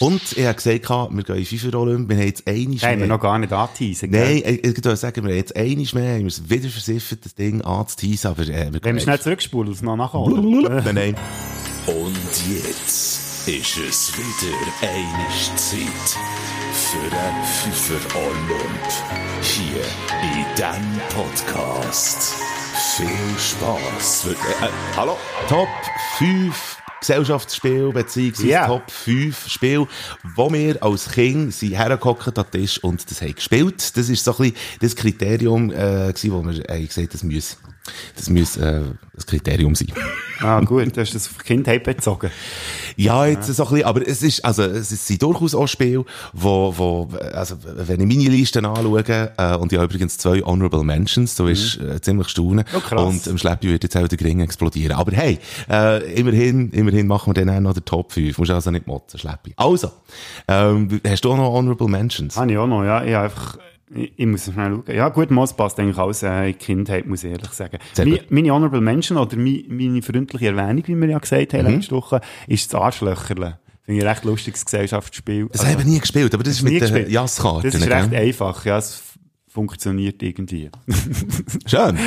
Und ich habe gesagt, wir gehen in FIFA Olymp, wir haben jetzt einmal Haben wir noch gar nicht angeteasert? Nein, ich, ich würde sagen, wir haben jetzt einmal mehr, haben wir es wieder versiffert, das Ding anzuteasen, aber äh, wir Wenn wir schnell zurückspulen, es noch nachholen. Nein, nein. Und jetzt ist es wieder eine Zeit für einen Pfeifer Olymp. Hier in diesem Podcast. Viel Spass. Für, äh, hallo? Top 5 Gesellschaftsspiel beziehungsweise Ja. Top 5 Spiel, wo wir als Kind sind hergehockt an den Tisch und das haben gespielt. Das ist so ein bisschen das Kriterium, äh, gewesen, wo wir haben gesagt, das muss, das muss, äh, das Kriterium sein. Ah, gut, du hast das auf Kindheit bezogen. Ja, jetzt so ein bisschen, aber es ist, also, es sind durchaus auch Spiele, wo, wo, also, wenn ich meine Liste anschaue, äh, und ich habe übrigens zwei Honorable Mentions, so ist, äh, ziemlich staunen. Oh, krass. Und im Schleppi wird jetzt auch der Ring explodieren. Aber hey, äh, immerhin, immerhin machen wir dann auch noch den Top 5. Musst also nicht motzen, Schleppi. Also, ähm, hast du auch noch Honorable Mentions? Habe ich auch noch, ja. Ich, habe einfach, ich, ich muss schnell schauen. Ja, gut, Moss passt eigentlich alles äh, Kindheit, muss ich ehrlich sagen. Gut. meine Honorable Mention oder mi, meine freundliche Erwähnung, wie wir ja gesagt haben Mhm. letzte Woche, ist das Arschlöcherle. Finde ich ein recht lustiges Gesellschaftsspiel. Das haben wir nie gespielt, aber das ist mit den gespielt. Jasskarten. Das ist gell? recht einfach, ja. Es funktioniert irgendwie. Schön.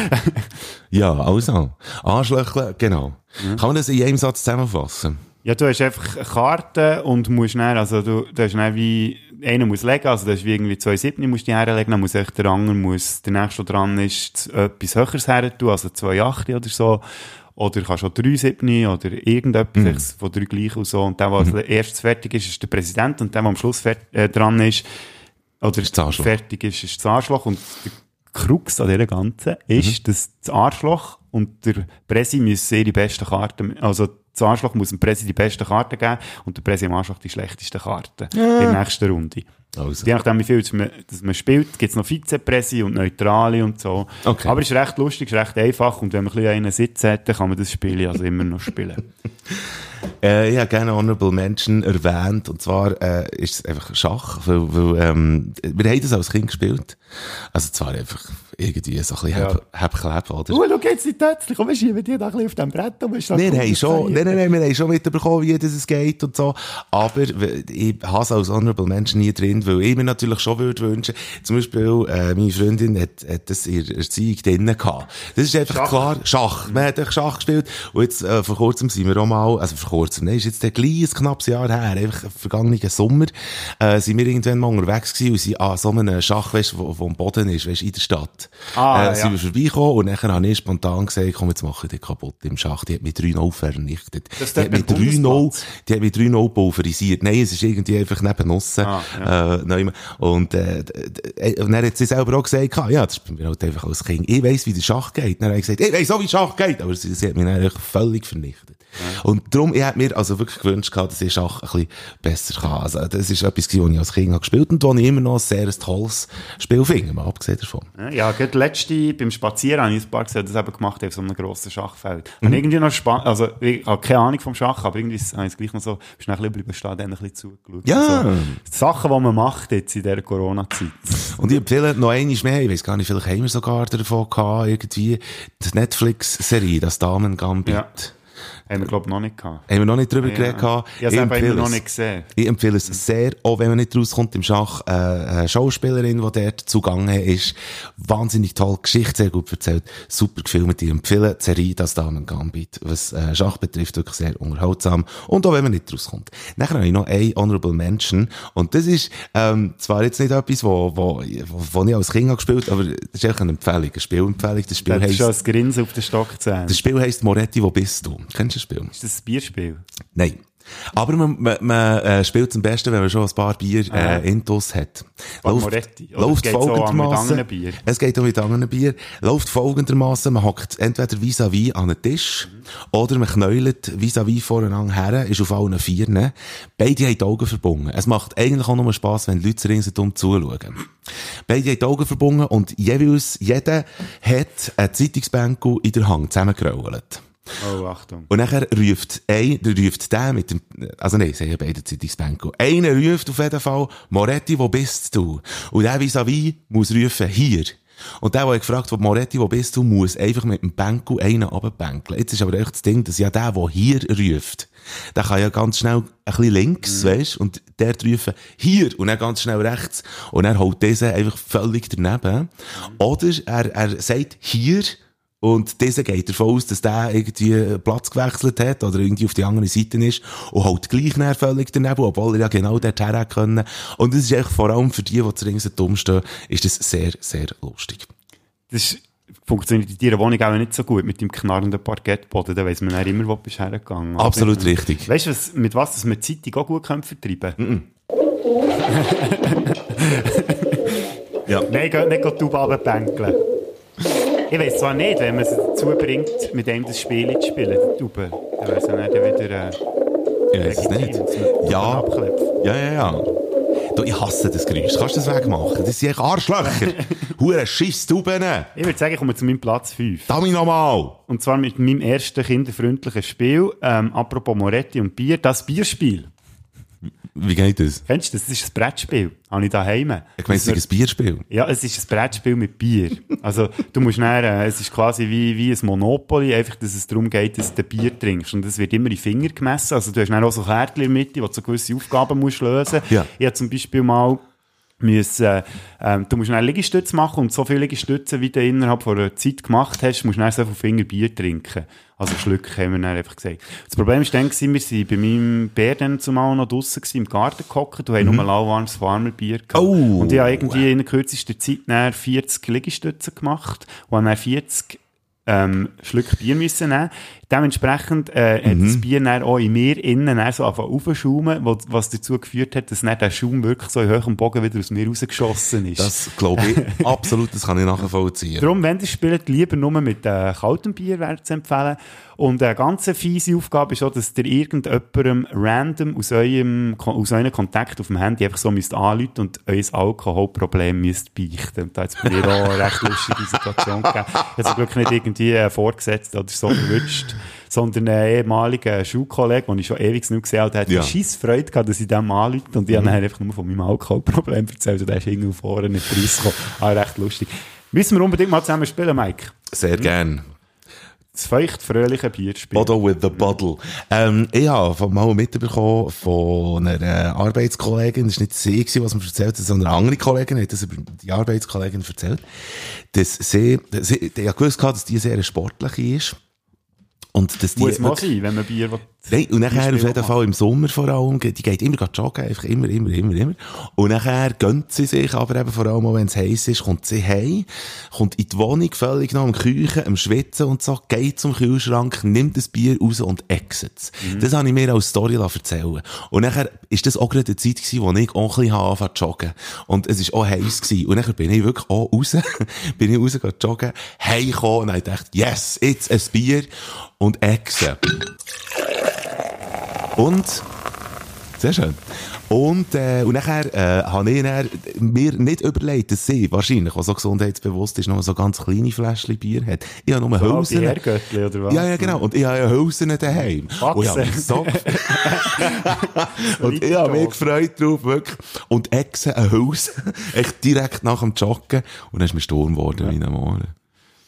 ja, also. Arschlöcher, genau. Mhm. Kann man das in einem Satz zusammenfassen? Ja, du hast einfach Karten und musst dann, also du, du hast dann wie, einer muss legen, also du hast wie irgendwie zwei Siebni musst du herlegen, dann muss echt der andere, muss, der nächste, der dran ist, etwas Höheres her tun, also zwei Achte oder so. Oder kannst auch drei Siebni oder irgendetwas Mhm. von drei gleich und so. Und der, der als erstes fertig ist, ist der Präsident und der, der am Schluss äh, dran ist, oder das Arschloch. fertig ist, ist das Arschloch. Und der Krux an dieser Ganzen ist, dass das Arschloch und der Presi müssen ihre besten Karten, also das Arschloch muss dem Presi die besten Karten geben und der Presi am Arschloch die schlechtesten Karten Ja. in der nächsten Runde. Also. Je nachdem, wie viel dass man, dass man spielt, gibt es noch Vize-Presi und Neutrale und so. Okay. Aber es ist recht lustig, es ist recht einfach und wenn man ein bisschen einen Sitz hat, dann kann man das Spiel also immer noch spielen. Äh, ich habe gerne Honorable Mention erwähnt, und zwar äh, ist es einfach Schach, weil, weil ähm, wir haben das als Kind gespielt. Also zwar einfach irgendwie so ein bisschen Ja. hab, hab oder? Uh, schau jetzt nicht plötzlich, komm, wir schieben die da ein bisschen auf dem Brett und wir Wir gut haben schon, nein, nein, nein, wir haben schon mitbekommen, wie das es geht und so. Aber ich habe es als Honorable Mention nie drin, weil ich mir natürlich schon würde wünschen, zum Beispiel, äh, meine Freundin hat, hat das in der Erziehung drinnen gehabt. Das ist einfach Schach. klar, Schach. Man hat einfach Schach gespielt. Und jetzt, äh, vor kurzem sind wir auch mal, also vor kurzem, nein, ist jetzt der gleich ein knappes Jahr her, einfach vergangenen Sommer, äh, sind wir irgendwann mal unterwegs gewesen und sind an so einem Schach, weißt, wo, wo am Boden ist, weißt, in der Stadt. Ah, äh, ja. sind wir vorbeigekommen und dann habe ich spontan gesagt, komm, jetzt mache ich die kaputt im Schach. Die hat mich 3-0 vernichtet. Das die hat mich beim 3-0, Bundesplatz? die hat mich 3-0 pulverisiert. Nein, es ist irgendwie einfach neben uns, Ah, ja. äh. Und, äh, d- und dann hat sie selber auch gesagt, ja, das ist bei mir halt einfach als Kind. Ich weiss, wie der Schach geht. Dann habe ich gesagt, ich weiss auch, wie Schach geht. Aber sie, sie hat mich dann völlig vernichtet. Und darum, ich hätte mir also wirklich gewünscht gehabt, dass ich Schach ein bisschen besser kann. Also, das ist etwas, was ich als Kind habe gespielt und was ich immer noch ein sehr tolles Spiel finde, mal abgesehen davon. Ja, gerade letzte, beim Spazieren habe ich ein paar gesehen, die das eben gemacht auf so einem grossen Schachfeld. Mhm. Und irgendwie noch spannend, also, ich habe keine Ahnung vom Schach, aber irgendwie habe ich es gleich noch so, bist bleiben stehen, dann ein bisschen zugeschaut. Ja. Also, Sachen, die man macht jetzt in dieser Corona-Zeit. Und ich empfehle noch einmal mehr, ich weiß gar nicht, vielleicht haben wir sogar davon gehabt, irgendwie, die Netflix-Serie, das Damen-Gambit. Ja. Haben wir, glaube ich, noch nicht gehabt. Haben wir noch nicht drüber Ja. geredet gehabt. Ich habe es einfach noch es. nicht gesehen. Ich empfehle es sehr, auch wenn man nicht rauskommt im Schach, äh, eine Schauspielerin, die dort zugange ist, wahnsinnig toll, Geschichte sehr gut erzählt, super gefilmt, ich empfehle die Serie Das Damen Gambit, was äh, Schach betrifft, wirklich sehr unterhaltsam und auch wenn man nicht rauskommt. Nachher habe ich noch ein Honorable Mention und das ist ähm, zwar jetzt nicht etwas, wo, wo, wo, ich als Kind habe gespielt, aber das ist echt eine Empfehlung, eine Spielempfehlung. Das Spiel heisst, schon ein Grinsen auf den Stock zu das Spiel heisst Moretti, wo bist du? Kennst du das Spiel? Ist das ein Bierspiel? Nein. Aber man, man, man äh, spielt am besten, wenn man schon ein paar Bier äh, intus hat. Moretti. Läuft mit folgendermaßen. Es geht auch mit anderen Bier. Läuft folgendermaßen, man hockt entweder vis-à-vis an einen Tisch oder man knäult vis-à-vis voreinander her, ist auf allen Vieren. Beide haben die Augen verbunden. Es macht eigentlich auch nur Spass, wenn die Leute ringsherum zuschauen. Beide haben die Augen verbunden und jeweils, jeder hat einen Zeitungsbänkel in der Hand zusammengerollt. Oh, Achtung. Und nachher ruft ein, der ruft der mit dem, also nein, sie haben beide Zeitungsbänkel. Einer ruft auf jeden Fall, Moretti, wo bist du? Und der vis-à-vis muss rufen, hier. Und der, der gefragt hat, Moretti, wo bist du, muss einfach mit dem Bänkel einen runterbänkeln. Jetzt ist aber echt das Ding, dass ja der, der hier ruft, der kann ja ganz schnell ein bisschen links, weisst, und der rufen, hier, und dann ganz schnell rechts, und er holt diesen einfach völlig daneben. Oder er, er sagt, hier, Und dieser geht davon aus, dass der irgendwie Platz gewechselt hat oder irgendwie auf die andere Seite ist und halt gleich näher völlig daneben, obwohl er ja genau dort her können. Und das ist echt vor allem für die, die zu ringsum dumm stehen, ist das sehr, sehr lustig. Das funktioniert in deiner Wohnung auch nicht so gut mit dem knarrenden Parkettboden. Da weiss man dann immer, wo du bist hergegangen. Absolut richtig. Weißt du, was, mit was das die Zeitung auch gut können vertreiben Mm Ja. Nein, geht nicht die Tube. Ich weiss zwar nicht, wenn man es dazu bringt, mit dem das Spiel zu spielen, Tube. Dann wäre es dann wieder... Äh, Ich weiss es nicht. Ja. Ja, ja, ja. Du, ich hasse das Geräusch. Kannst du das wegmachen? Das sind echt Arschlöcher. Hure Schiss-Tuben. Ich würde sagen, ich komme zu meinem Platz 5. Dami nochmal. Und zwar mit meinem ersten kinderfreundlichen Spiel, ähm, apropos Moretti und Bier, das Bierspiel. Wie geht das? Kennst du das? Das ist ein Brettspiel. Habe ich daheim. Ich meine, es ist ein Bierspiel. Ja, es ist ein Brettspiel mit Bier. Also, du musst dann, äh, es ist quasi wie, wie ein Monopoly, einfach, dass es darum geht, dass du Bier trinkst. Und es wird immer in Finger gemessen. Also, du hast dann auch so Kärtchen in der Mitte, wo du so gewisse Aufgaben musst lösen. Ja. Ich habe zum Beispiel mal, müssen, ähm, du musst schnell Liegestütze machen und so viele Liegestütze, wie du innerhalb von einer Zeit gemacht hast, musst du dann so viele Finger Bier trinken. Also Schlücke, haben wir dann einfach gesagt. Das Problem ist dann, wir waren bei meinem Bär dann zumal noch draussen gewesen, im Garten gehockt und haben Mhm. nur lauwarmes Farmerbier gehabt. Oh. Und ich habe irgendwie in der kürzesten Zeit dann 40 Liegestütze gemacht und habe dann 40 ähm, Schlücke Bier müssen nehmen. Dementsprechend äh, hat Mhm. das Bier dann auch in mir innen dann so wo- was dazu geführt hat, dass dann der Schaum wirklich so in hohem Bogen wieder aus mir rausgeschossen ist. Das glaube ich absolut, das kann ich nachvollziehen. Darum, wenn ihr spielt, lieber nur mit äh, kaltem Bier, wäre zu empfehlen. Und eine ganz fiese Aufgabe ist auch, dass ihr irgendjemandem random aus eurem, aus euren Kontakt auf dem Handy einfach so müsst anrufen und euer Alkoholproblem müsst beichten. Und da hat es bei mir auch eine recht lustige Situation gegeben. Ich habe zum Glück nicht irgendwie äh, vorgesetzt oder so verwünscht, sondern einen ehemaligen Schulkollegen, den ich schon ewig nicht gesehen habe, der hat Ja. ja. scheiß Freude gehabt, dass ich dem anrufe und ich habe dann einfach nur von meinem Alkoholproblem erzählt und der ist irgendwo vorne nicht rausgekommen. Ah, recht lustig. Müssen wir unbedingt mal zusammen spielen, Mike? Sehr gern. Das feucht-fröhliche Bierspiel. Bottle with the Bottle. Ähm, ich habe mal mitbekommen von einer äh, Arbeitskollegin, das war nicht sie, gewesen, was mir erzählt hat, sondern eine andere Kollegin, hat das über die Arbeitskollegin erzählt, dass sie, sie ich habe gewusst, dass die sehr sportlich ist. Und dass die Muss man sein, wenn man Bier will. Nein, und nachher auf jeden Fall im Sommer vor allem, die geht immer joggen, einfach immer, immer, immer, immer. Und nachher gönnt sie sich, aber eben vor allem auch, wenn es heiß ist, kommt sie heim, kommt in die Wohnung völlig noch am Küchen, am Schwitzen und so, geht zum Kühlschrank, nimmt das Bier raus und exit Das habe ich mir als Story erzählen Und nachher ist das auch gerade eine Zeit gewesen, wo ich auch ein bisschen angefangen zu joggen. Und es ist auch heiß gewesen. Und nachher bin ich wirklich auch raus, bin ich raus joggen, heimgekommen und habe gedacht, yes, jetzt ein Bier und exen. Und, sehr schön. Und, äh, und nachher, äh, habe ich dann mir nicht überlegt, dass sie wahrscheinlich, was so gesundheitsbewusst ist, noch so ganz kleine Fläschchen Bier hat. Ich habe nur So Hülsen. Herrgöttli, oder was? Ja, ja, genau. Und ich habe ja Hülsen daheim. Und ich habe so Und ich habe mich gefreut drauf, wirklich. Und Echsen, eine Hülse, echt direkt nach dem Joggen. Und dann ist mir Sturm geworden, wie am Morgen.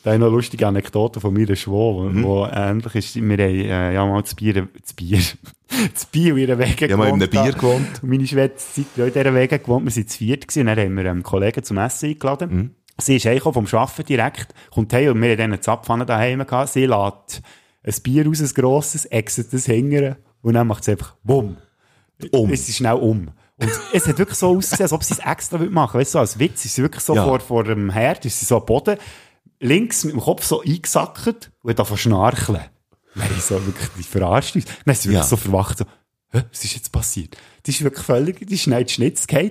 Da habe ich noch eine lustige Anekdote von meiner Schwau, Mhm. wo, wo ähnlich ist. Wir haben äh, ja mal das Bier, das Bier, das Bier in ihrer Wege Ja, mal in einem Bier gewohnt. Und meine Schwester hat in dieser Wege gewohnt. Wir waren zu viert gewesen, und dann haben wir einen Kollegen zum Essen eingeladen. Mhm. Sie ist heimgekommen vom Arbeiten direkt, kommt heim und wir haben dann eine Zapfanne daheim gehabt. Sie lädt ein Bier aus, ein grosses, exit das hingern und dann macht sie einfach bumm. Um. Es ist schnell um. Und es hat wirklich so ausgesehen, als ob sie es extra machen will. Weißt du, so als Witz ist sie wirklich so Ja. vor, vor dem Herd, ist sie so am Boden, links mit dem Kopf so eingesackt und hat davon schnarcheln. Nein, so wirklich, die verarscht uns. Dann ist sie wirklich Ja. so verwacht, so, Hä, was ist jetzt passiert? Die ist wirklich völlig, die ist schnell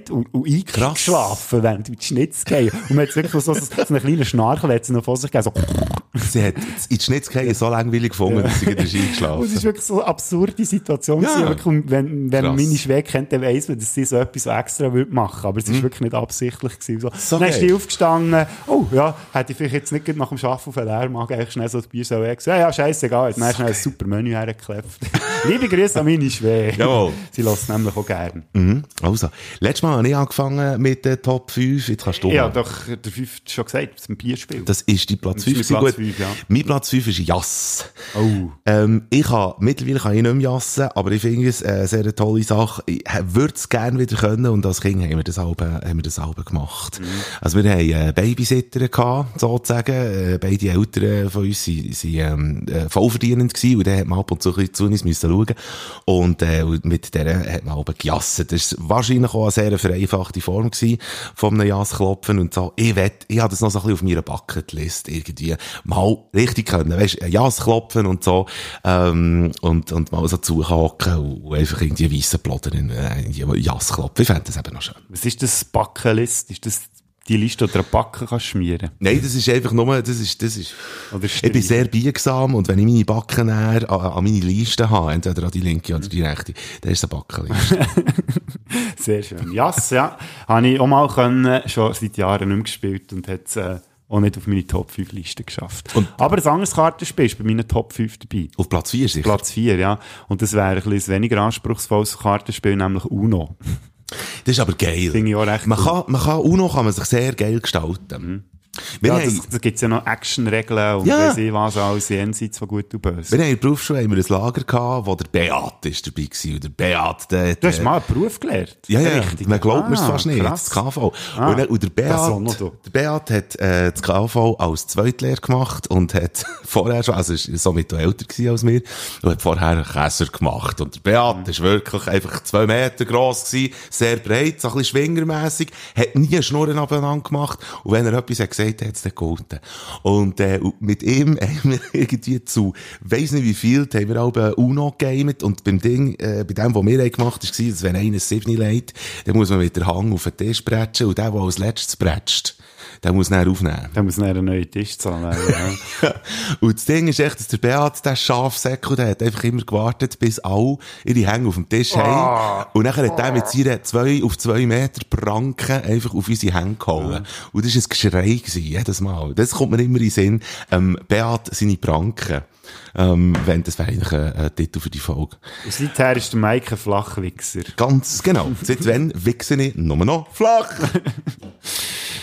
und, und eingeschlafen, während die gefallen. Und man hat wirklich so, so, so einen kleinen hat sie noch vor sich gegeben, so. Sie hat in die Schnitzkeihe so langweilig gefunden, dass sie ist Und es eingeschlafen ist wirklich so eine absurde Situation. Ja. Wirklich, wenn, wenn man meine Schwäche kennt, dann weiss man, dass sie so etwas extra würde machen. Aber es ist Mhm. wirklich nicht absichtlich gewesen. So. So dann ist die aufgestanden. Oh, ja, hätte ich vielleicht jetzt nicht nach dem Arbeiten auf den Leermagen eigentlich schnell so das Bier so gesagt. Ja, ja, scheißegal. Dann hast du schnell ein super Menü hergeklebt. Liebe Grüße an meine Schwäche. Jawohl. Sie lässt nämlich auch gern. Mhm. Also, letztes Mal habe ich angefangen mit den Top 5, jetzt kannst du habe doch der fünfte schon gesagt, das ist ein Bierspiel. Das ist die Platz Das 5 ist gewesen. Platz Gut, fünf, ja. Mein Platz 5 ist Jass. Oh. Ähm, ich kann, mittlerweile kann ich nicht mehr jassen, aber ich finde es eine sehr tolle Sache. Ich würde es gerne wieder können und als Kind haben wir das Alben, haben wir das Alben gemacht. Also wir haben äh, Babysitter gehabt, sozusagen. Äh, beide Eltern von uns sind ähm, äh, vollverdienend gewesen und dann hat man ab und zu ein bisschen zu uns müssen schauen. Und äh, mit der hat man Alben gejasset. Das war wahrscheinlich auch eine sehr vereinfachte Form gewesen von einem Jassklopfen und so. Ich wett, ich habe das noch so ein bisschen auf meiner Bucketlist irgendwie mal richtig können, weißt, ein Jas klopfen und so, ähm, und, und mal so zuhocken und, einfach irgendwie weisse Plotter in, äh, in die Jas klopfen. Ich fände das eben noch schön. Was ist das Bucketlist? Ist das die Liste, an Backen kannst schmieren Nein, das ist einfach nur, das ist, das ist, Oder ich bin sehr biegsam und wenn ich meine Backen näher an, an meine Liste habe, entweder an die linke oder die rechte, dann ist es eine Backenliste. Sehr schön. Yes, ja. Habe ich auch mal können, schon seit Jahren nicht mehr gespielt und hat es äh, auch nicht auf meine Top 5 Liste geschafft. Aber ein anderes Kartenspiel ist bei meinen Top 5 dabei. Auf Platz 4 sicher? Platz 4, ja. Und das wäre ein bisschen weniger anspruchsvolles Kartenspiel, nämlich Uno. Das ist aber geil. Finde ich auch recht Man kann, man kann, Uno kann man sich sehr geil gestalten. Wir Ja, haben- das, da gibt es ja noch Actionregeln und Ja. weiss ich was alles jenseits von gut und böse. Wir haben in der Berufsschule haben wir ein Lager gehabt, wo der Beat ist dabei war. Und der Beat, der, Du hast der- mal einen Beruf gelernt? Ja, ja, Richtig. man glaubt mir es Ah, fast nicht. krass. Das KV. Ah, und, dann- und der Beat, der Beat hat, äh, das KV als Zweitlehrer gemacht und hat vorher schon, also ist somit auch älter gewesen als wir, und hat vorher einen Käser gemacht. Und der Beat ist wirklich einfach zwei Meter gross gewesen, sehr breit, so ein bisschen schwingermässig, hat nie Schnurren abeinander gemacht. Und wenn er etwas hat gesagt, hat es dann gehalten. Und, äh, mit ihm haben wir irgendwie zu, weiss nicht wie viel, haben wir auch Uno gegamet und beim Ding, äh, bei dem, was wir gemacht haben, war, dass wenn einer ein Siebni legt, dann muss man mit der Hang auf den Tisch bretschen und der, der als letztes bretscht, der muss dann aufnehmen. Der muss dann einen neuen Tisch zahlen. Ja. Und das Ding ist echt, dass der Beat, der Schafsäckel, der hat einfach immer gewartet, bis alle ihre Hänge auf dem Tisch haben. Und dann hat er mit seinen zwei auf zwei Meter Pranken einfach auf unsere Hänge gehauen. Und das war ein Geschrei gewesen, jedes Mal. Das kommt mir immer in den Sinn. Ähm, Beat, seine Pranken. Ähm, wenn, das wäre eigentlich ein, ein Titel für die Folge. Und seither ist der Mike ein Flachwichser. Ganz genau. Seit wann wichse ich nur noch flach?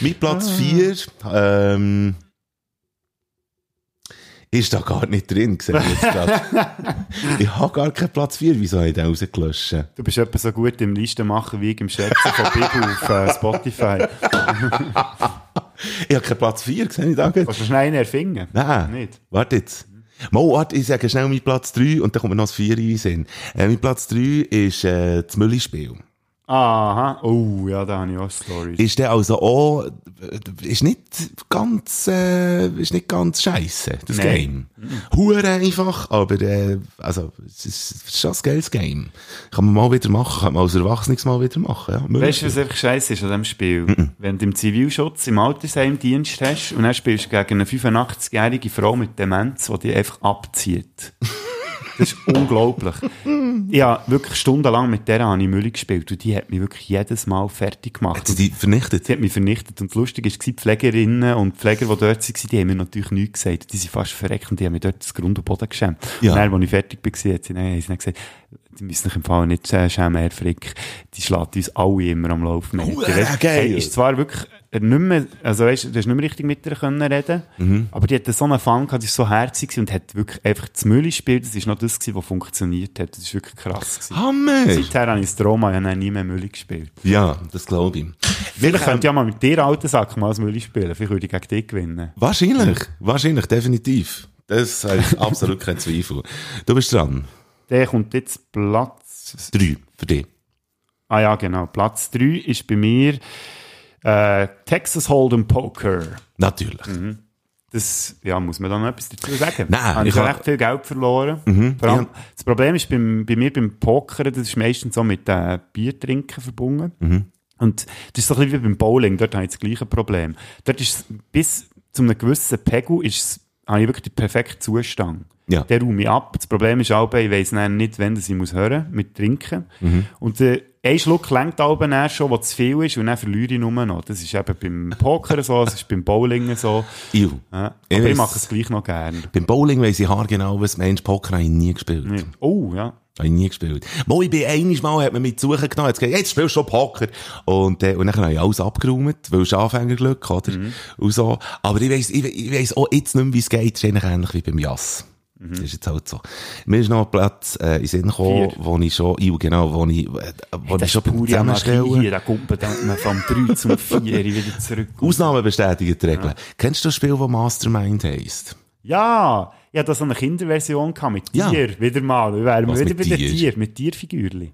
Mit Platz 4, ähm, ist da gar nicht drin, sehe ich jetzt gerade. ich habe gar keinen Platz 4, wieso habe ich den rausgelöscht? Du bist etwa so gut im Listen machen wie im Schätzen von Bibel auf äh, Spotify. Ich habe keinen Platz 4, sehe ich da. Kannst du schnell einen erfinden? Nein. Nicht? Warte jetzt. Mal, warte, ich sage schnell meinen Platz 3 und dann kommt mir noch das 4 in den Sinn. Äh, mein Platz 3 ist äh, das Müllispiel. Aha. Oh, ja, da habe ich auch Stories. Ist der also auch, ist nicht ganz, äh, ist nicht ganz scheiße, das Nein. Game. Hure einfach, aber, äh, also, es ist, ist schon ein geiles Game. Kann man mal wieder machen, kann man als Erwachsenes mal wieder machen, ja. Weißt du, was einfach scheiße ist an diesem Spiel? Wenn du im Zivilschutz im Altersheim Dienst hast und dann spielst du gegen eine 85-jährige Frau mit Demenz, die dich einfach abzieht. Das ist unglaublich. Ich habe wirklich stundenlang mit der habe ich Müll gespielt und die hat mich wirklich jedes Mal fertig gemacht. Hat sie die vernichtet? Sie hat mich vernichtet. Und Lustige war, die Pflegerinnen und Pfleger, die dort waren, die haben mir natürlich nichts gesagt. Die sind fast verreckt und die haben mir dort das Grund und Boden geschämt. Ja. Und dann, als ich fertig war, hat sie, dann, haben sie dann gesagt, die müssen sich im Fall nicht äh, schämen, Herr Frick. Die schlägt uns alle immer am Laufen. Weisst, geil. Hey, ist zwar wirklich äh, nicht mehr, also weißt, du hast nicht mehr richtig mit ihr können reden, Mhm. aber die hatte so einen Fun gehabt, die war so herzig und hat wirklich einfach das Müll gespielt. Das ist noch das gewesen, was funktioniert hat. Das ist wirklich krass gewesen. Hammer! Seither habe ich das Trauma, ich habe nie mehr Müll gespielt. Ja, das glaube ich. Vielleicht könnte ich ja mal mit dir, alten Sack, mal als Müll spielen. Vielleicht würde ich gegen dich gewinnen. Wahrscheinlich, wahrscheinlich, definitiv. Das habe ich absolut keinen Zweifel. Du bist dran. Der kommt jetzt Platz... Drei, für dich. Ah ja, genau. Platz 3 ist bei mir äh, Texas Hold'em Poker. Natürlich. Mhm. Das, ja, muss man da noch etwas dazu sagen? Nein, Habe ich habe hab- recht viel Geld verloren. Mhm, Vor allem, ja. Das Problem ist beim, bei mir beim Poker, das ist meistens so mit äh, Biertrinken verbunden. Mhm. Und das ist so ein bisschen wie beim Bowling, dort habe ich das gleiche Problem. Dort ist bis zu einem gewissen Pegel ist, es- habe ich wirklich den perfekten Zustand. Ja. Der räume ich ab. Das Problem ist auch, ich weiss nicht, wann das ich muss hören mit Trinken. Mhm. Und äh, ein Schluck aber dann schon, was zu viel ist, und dann verliere ich nur noch. Das ist eben beim Poker so, das ist beim Bowling so. Iu. Ja. Ich Aber ich weiss- mache es gleich noch gerne. Beim Bowling weiss ich haargenau, was Mensch Poker habe ich nie gespielt. Oh, ja. Habe ich nie gespielt. Mal, ich bin einiges Mal, hat man mich zu suchen genommen, hat gesagt, jetzt spielst du schon Poker. Und, äh, und dann habe ich alles abgeräumt, weil es Anfängerglück, oder? Und so. Aber ich weiss, ich, ich weiss auch jetzt nicht mehr, wie es geht. Es ist eigentlich ähnlich wie beim Jass. Das ist jetzt halt so. Mir ist noch ein Platz, äh, in Sinn gekommen, Vier. wo ich schon, ja, genau, wo ich, äh, wo Das ich schon beim Zusammenstellen. hier, da kommt man vom 3 zum 4 wieder zurück. Ausnahmen bestätigen die Regeln. Kennst du das Spiel, das Mastermind heisst? Ja, ich hatte so eine Kinderversion mit Ja. Tier, wieder mal. Wir wären wieder bei den? Tier, mit Tierfigürchen.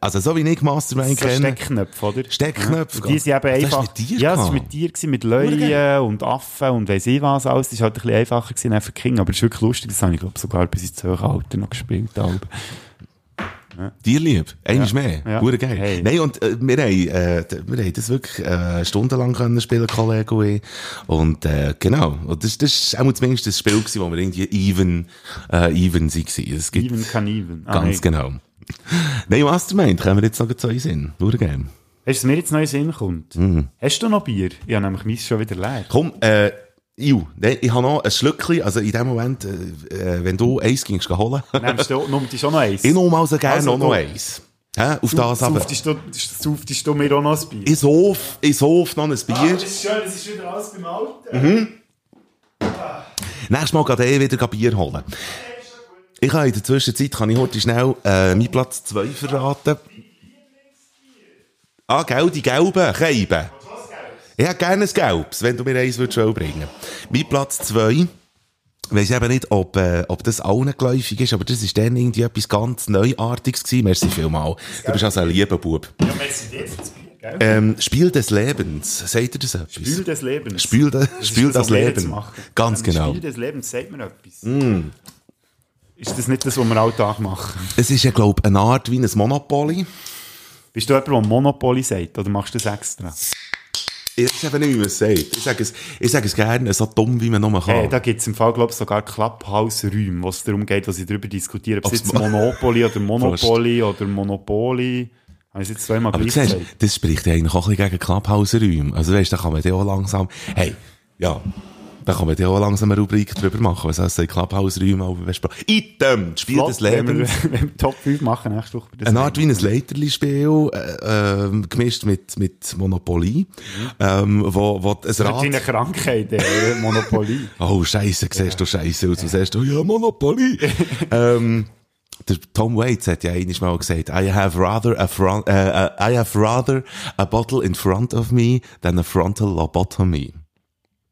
Also, so wie ich Mastermind So kenne. Steckknöpfe, oder? Steckknöpfe, Ja. Die sind eben Das hast du einfach. mit Tier ja, das war mit Tier, gewesen, mit Löwen und Affen und weiss ich was alles. Das war halt ein bisschen einfacher gewesen für Kinder, aber es ist wirklich lustig. Das habe ich, glaube sogar bis ins hohe Alter noch gespielt. Aber. Dir lieb. Eines Ja. mehr. Ja. Hure geil. Hey. Nein, und äh, wir, haben, äh, wir haben das wirklich äh, stundenlang können spielen, Kollege und ich. Und äh, genau. Und das, das ist auch zumindest das Spiel, gewesen, wo wir irgendwie even, äh, even waren. Es gibt Even kann even. Ah, ganz nein. genau. Nein, Mastermind, können wir jetzt noch zu uns hin. Hure geil. Hast du, was mir jetzt in den Sinn kommt? Mhm. Hast du noch Bier? Ich habe nämlich meins schon wieder leer. Komm, äh, Ju, nein, ich habe noch ein Schlückchen, also in dem Moment, äh, wenn du eins gingst holen. Nimmst du, nimmst du schon noch eins? ich nehme also gerne Also, noch, noch du- eins. Hä? Auf das aber. Sauftest du, sauftest du mir auch noch ein Bier? Ich sauf, ich sauf noch ein Bier. Ah, das ist schön, das ist wieder alles beim Alten. Mhm. Nächstes Mal geht eh wieder Bier holen. Ich kann in der Zwischenzeit, kann ich heute schnell äh, meinen Platz 2 verraten. Ah, gell, die gelben Scheiben. Ich hätte gerne ein gelbes, wenn du mir eins würdest auch bringen Mein Platz 2, weiss eben nicht, ob, äh, ob das allen geläufig ist, aber das ist dann irgendwie etwas ganz Neuartiges gewesen. Merci vielmal. Du bist also ein lieber Bub. Ja, merci dir das? Ähm, Spiel des Lebens. Sagt ihr das etwas? Spiel des Lebens. Spiel, de, Das Spiel das jetzt Leben. Ganz Ähm, genau. Spiel des Lebens sagt mir etwas. Mm. Ist das nicht das, was wir alltag machen? Es ist ja, glaube ich, eine Art wie ein Monopoly. Bist du jemand, der Monopoly sagt, oder machst du das extra? Ich weiß eben nicht, wie man es sagt. Ich sage es, ich sage es gerne so dumm, wie man nur kann. Hey, da gibt es im Fall, glaube ich, sogar Clubhouse-Räume, wo es darum geht, dass sie darüber diskutieren, ob es jetzt Mo- Monopoly oder Monopoly oder Monopoly. Es jetzt zweimal Aber siehst, das spricht ja eigentlich auch ein bisschen gegen Clubhouse-Räume. Also weißt, da kann man ja auch langsam, hey, ja, da kann man ja auch langsam eine Rubrik drüber machen, was heißt, Clubhouse-Räume besprochen. Item, das Spiel Flott, des wenn wir, Lebens. wenn wir Top 5 machen nächste Woche. Eine Art wie ein Leiterli-Spiel, äh, ähm, gemischt mit, mit Monopoly, ähm, wo, wo ein Das ist Rad... deine Krankheit, äh, Monopoly. Oh, Scheiße, siehst du Scheiße aus. Du sagst, oh ja, Monopoly. ähm, der Tom Waits hat ja einiges Mal gesagt, I have rather a front, äh, äh, I have rather a bottle in front of me than a frontal lobotomy.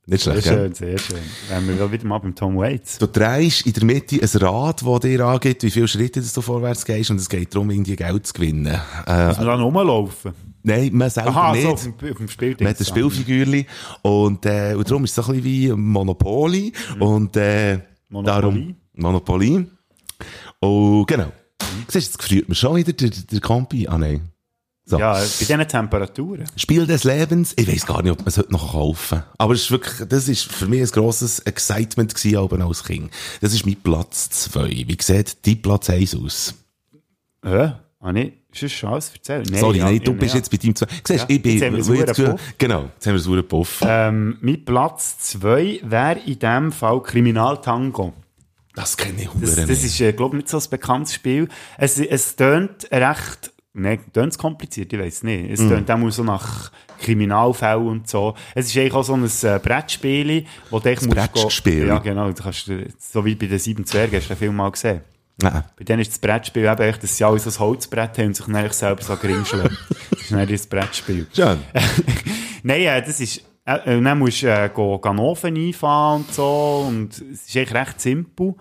Nicht Sehr schlecht, gell? schön, sehr schön. Wären wir wieder mal beim Tom Waits. Du drehst in der Mitte ein Rad, das dir angeht, wie viele Schritte du vorwärts gehst, und es geht darum, irgendwie Geld zu gewinnen. Muss Äh, man dann rumlaufen? nein, man selber Aha, nicht. so auf dem, auf dem Spiel. Man hat ein Spielfigürchen. Und, äh, und darum ist es so ein bisschen wie Monopoly. Und, äh, Monopoly. darum, Monopoly. Und, genau. Siehst du, jetzt gefriert mir schon wieder der, der Campi. Ah, nein. So. Ja, bei diesen Temperaturen. Spiel des Lebens. Ich weiss gar nicht, ob man es heute noch kaufen kann. Aber es ist wirklich, das ist für mich ein grosses Excitement gewesen, aber als Kind. Das ist mein Platz 2. Wie sieht dein Platz 1 aus? Hä? Nicht? Ist das schon alles erzählt? Nein, Sorry, ja, nein, du ja, bist ja. jetzt bei deinem 2. Siehst Ja, ich bin, jetzt haben wir ich Puff. genau, jetzt haben wir sauren Puff. Ähm, mein Platz 2 wäre in dem Fall Kriminaltango. Das kenne ich Das, das nicht. ist, äh, glaube ich, nicht so ein bekanntes Spiel. Es, es tönt recht, nein, tönt kompliziert, ich weiß nicht. Es Mhm. tönt auch so nach Kriminalfällen und so. Es ist eigentlich auch so ein äh, Brettspiel, wo du echt Brettspiel? Ja, genau. Du kannst, äh, so wie bei den sieben Zwergen, hast du den Film mal gesehen. Nein. Bei denen ist das Brettspiel eben echt, dass sie alle so ein Holzbrett haben und sich dann selber so grinscheln. das ist dann das Brettspiel. Schön. Nein, äh, das ist, äh, äh, dann musst du äh, Ofen einfahren und so, und es ist eigentlich recht simpel,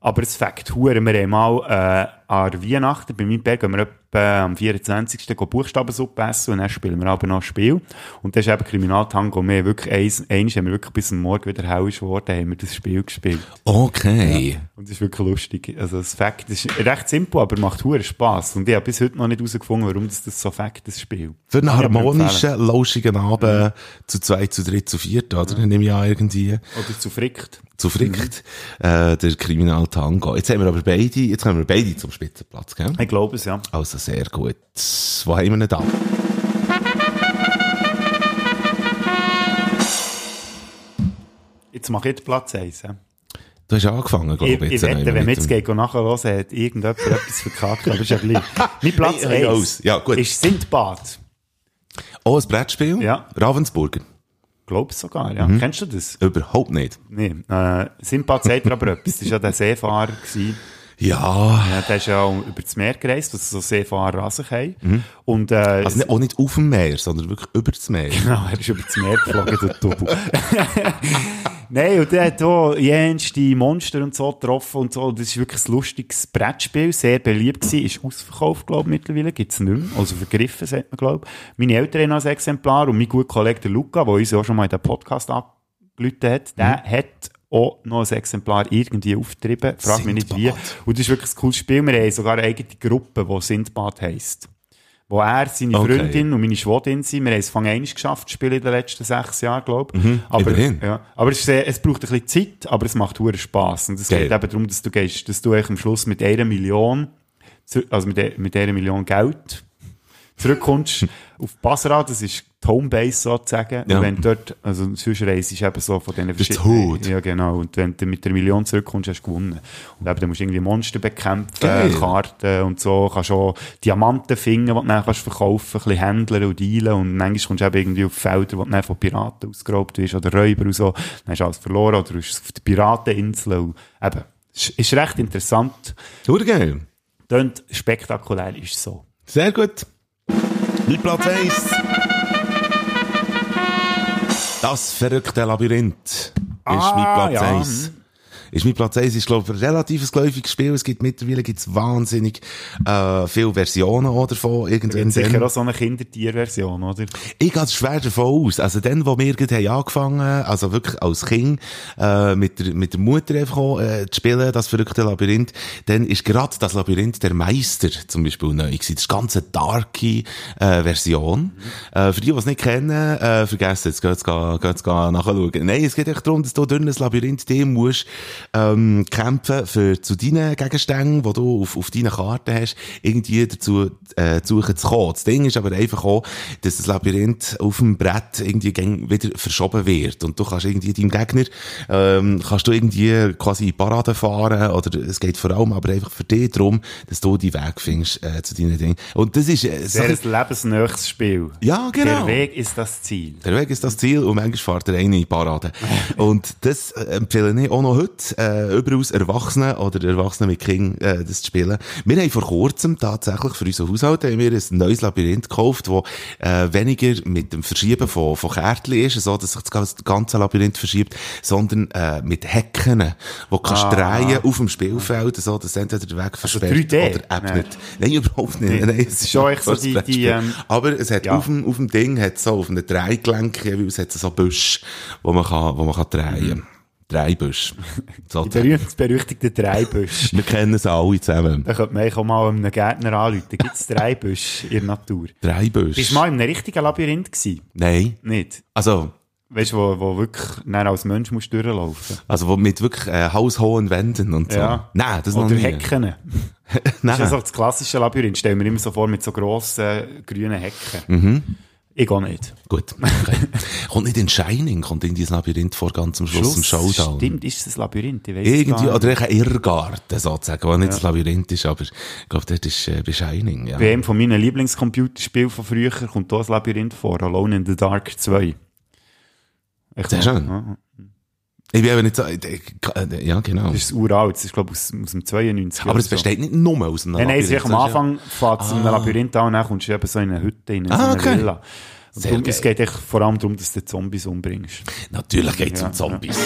aber es fängt hure. Wir haben mal äh, an Weihnachten, bei meinem Berg, gehen wir etwa am 24. go Buchstabensuppe essen und dann spielen wir aber noch ein Spiel. Und das ist eben Kriminaltango. Wir haben wirklich eins, eins haben wir wirklich bis am Morgen wieder hell ist geworden, haben wir das Spiel gespielt. Okay. Und es ist wirklich lustig. Also das Fakt ist recht simpel, aber macht hure Spass. Und ich habe bis heute noch nicht herausgefunden, warum das, das so Fakt das Spiel. Für einen harmonischen, lauschigen Abend zu zwei, zu dritt, zu viert, oder? Nehme ich an, irgendwie. Oder zu frickt. Zu frickt. Äh, der Kriminaltango. Jetzt haben wir aber beide, jetzt kommen wir beide zum Spitzenplatz, gell? Ich glaube es, ja. Also sehr gut. Wo haben wir ihn da? Jetzt mache ich den Platz 1. Ja. Du hast angefangen, glaube Ich, ich. ich jetzt, wette, wenn wir mit jetzt dem- gehen nachhören, hat irgendjemand etwas verkackt, aber ist ja gleich. Mein Platz Hey, hey, 1 aus. Ja, gut. ist Sindbad. Oh, ein Brettspiel? Ja. Ravensburger? Glaubst sogar, ja. Mhm. Kennst du das? Überhaupt nicht. Nee, äh, Sindbad sagt dir aber etwas. Das war ja der Seefahrer. Gewesen. Ja. Ja, der ist ja auch über das Meer gereist, was so Seefahrer an sich haben. Und, äh, Mhm. Also nicht, auch nicht auf dem Meer, sondern wirklich über das Meer. Genau, er ist über das Meer geflogen, der Double. Nein, und der hat auch jenste Monster und so getroffen und so. Das ist wirklich ein lustiges Brettspiel, sehr beliebt gewesen, ist ausverkauft, glaube ich, mittlerweile, gibt's nicht mehr. Also vergriffen, sagt man, glaube ich. Meine Eltern haben ein Exemplar und mein guter Kollege, der Luca, der uns auch schon mal in den Podcast angerufen hat, der hat auch noch ein Exemplar irgendwie aufgetrieben. Frag mich nicht wie. Und das ist wirklich ein cooles Spiel. Wir haben sogar eine eigene Gruppe, die Sindbad heisst. Wo er, seine Okay. Freundin und meine Schwägerin sind. Wir haben es fangen einmal geschafft, spielen in den letzten sechs Jahren, glaube ich. Mhm, aber, immerhin. ja, aber es, ist es braucht ein bisschen Zeit, aber es macht hohen Spass. Und es Geil. geht eben darum, dass du gehst, dass du am Schluss mit einer Million, also mit, mit einer Million Geld zurückkommst auf Basra, das ist die Homebase sozusagen. Ja. Und wenn du dort, also sonst reist ist eben so von diesen verschiedenen-. Ja, genau. Und wenn du mit der Million zurückkommst, hast du gewonnen. Und eben, dann musst du irgendwie Monster bekämpfen, Geil. Karten und so. Kannst auch Diamanten finden, die du dann kannst verkaufen, ein bisschen händlern und dealen. Und manchmal kommst du eben irgendwie auf Felder, wo du dann von Piraten ausgeraubt wirst oder Räuber und so. Dann hast du alles verloren oder du bist auf der Pirateninsel. Und eben, ist, ist recht interessant. Urgeil. Tönt spektakulär, ist so. Sehr gut. Mein Platz 1. Das verrückte Labyrinth ist Ah, mein Platz ja. 1. Ist mein Platz 1 ist, glaube ich, ein relativ geläufiges Spiel. Es gibt mittlerweile gibt's wahnsinnig äh, viele Versionen auch davon. Irgendwann Sicher dann- auch so eine Kindertierversion, oder? Ich gehe schwer davon aus. Also dann, wo wir gerade haben angefangen also wirklich als Kind, äh, mit der, mit der Mutter einfach auch, äh, zu spielen, das verrückte Labyrinth, dann ist gerade das Labyrinth der Meister zum Beispiel neu gewesen. Das ist ganz eine darke, äh, Version. Äh, für die, die es nicht kennen, äh, vergessen, jetzt geht's ga nachschauen. Nein, es geht echt darum, dass du durch ein Labyrinth die musst, ähm, kämpfen für zu deinen Gegenständen, die du auf, auf deinen Karten hast, irgendwie dazu, äh, zu suchen zu kommen. Das Ding ist aber einfach auch, dass das Labyrinth auf dem Brett irgendwie wieder verschoben wird. Und du kannst irgendwie deinem Gegner, ähm, kannst du irgendwie quasi in Parade fahren, oder es geht vor allem aber einfach für dich darum, dass du die Weg findest, äh, zu deinen Dingen. Und das ist, äh, so ein- lebensnächstes Spiel. Ja, genau. Der Weg ist das Ziel. der Weg ist das Ziel und manchmal fährt der eine in Parade. und das empfehle ich auch noch heute, äh, überaus Erwachsenen oder Erwachsenen mit Kindern, äh, das zu spielen. Wir haben vor kurzem tatsächlich für unseren Haushalt haben wir ein neues Labyrinth gekauft, wo äh, weniger mit dem Verschieben von, von Kärtchen ist, so dass sich das ganze- Labyrinth verschiebt, sondern äh, mit Hecken, wo du kannst Ah. drehen auf dem Spielfeld, so dass entweder der Weg versperrt 3D? oder Nein. nicht. Nein, überhaupt nicht. Nein, Es ist schon echt so die- die, ähm, Aber es hat ja. auf dem, auf dem Ding, hat so auf einem Dreigelenk hat es so Büsch, wo man kann, wo man kann drehen. Dreibüsch. So Die berühmt, berüchtigten Dreibüsch. Wir kennen es alle zusammen. Da könnte man auch mal einem Gärtner anrufen. Gibt es Dreibüsch in der Natur? Dreibüsch. Bist du mal in einem richtigen Labyrinth gewesen? Nein. Nicht? Also, Weißt du, wo, wo wirklich dann als Mensch musst du durchlaufen also wo mit wirklich äh, haushohen Wänden und so. Ja. Nein, das noch Oder nie. Hecken. Das ist Nein. ja so das klassische Labyrinth. Stellen wir immer so vor mit so grossen grünen Hecken. Mhm. Ich auch nicht. Gut. Okay. kommt nicht in Shining, kommt in dieses Labyrinth vor ganz am Schluss, im Showdown. Stimmt, ist das ein Labyrinth? Ich es Irgendwie, oder nicht. ein Irrgarten sozusagen, wo nicht Ja. das Labyrinth ist, aber ich glaube, dort ist äh, bei Shining, ja. Bei einem von meinen Lieblingscomputerspielen von früher kommt hier ein Labyrinth vor, Alone in the Dark 2. Echt Sehr schön. Ja. Ich bin eben nicht so, äh, äh, ja, genau. Das ist uralt, das ist glaube ich aus, aus dem 92. Aber es so. besteht nicht nur aus einem Nein, nein, es ist am ja- Anfang fährt es in einem Ah. Labyrinth an und dann kommst du eben so in eine Hütte, in eine, Ah, so okay. Villa. Und darum, es geht echt vor allem darum, dass du Zombies umbringst. Natürlich geht es Ja, um Zombies.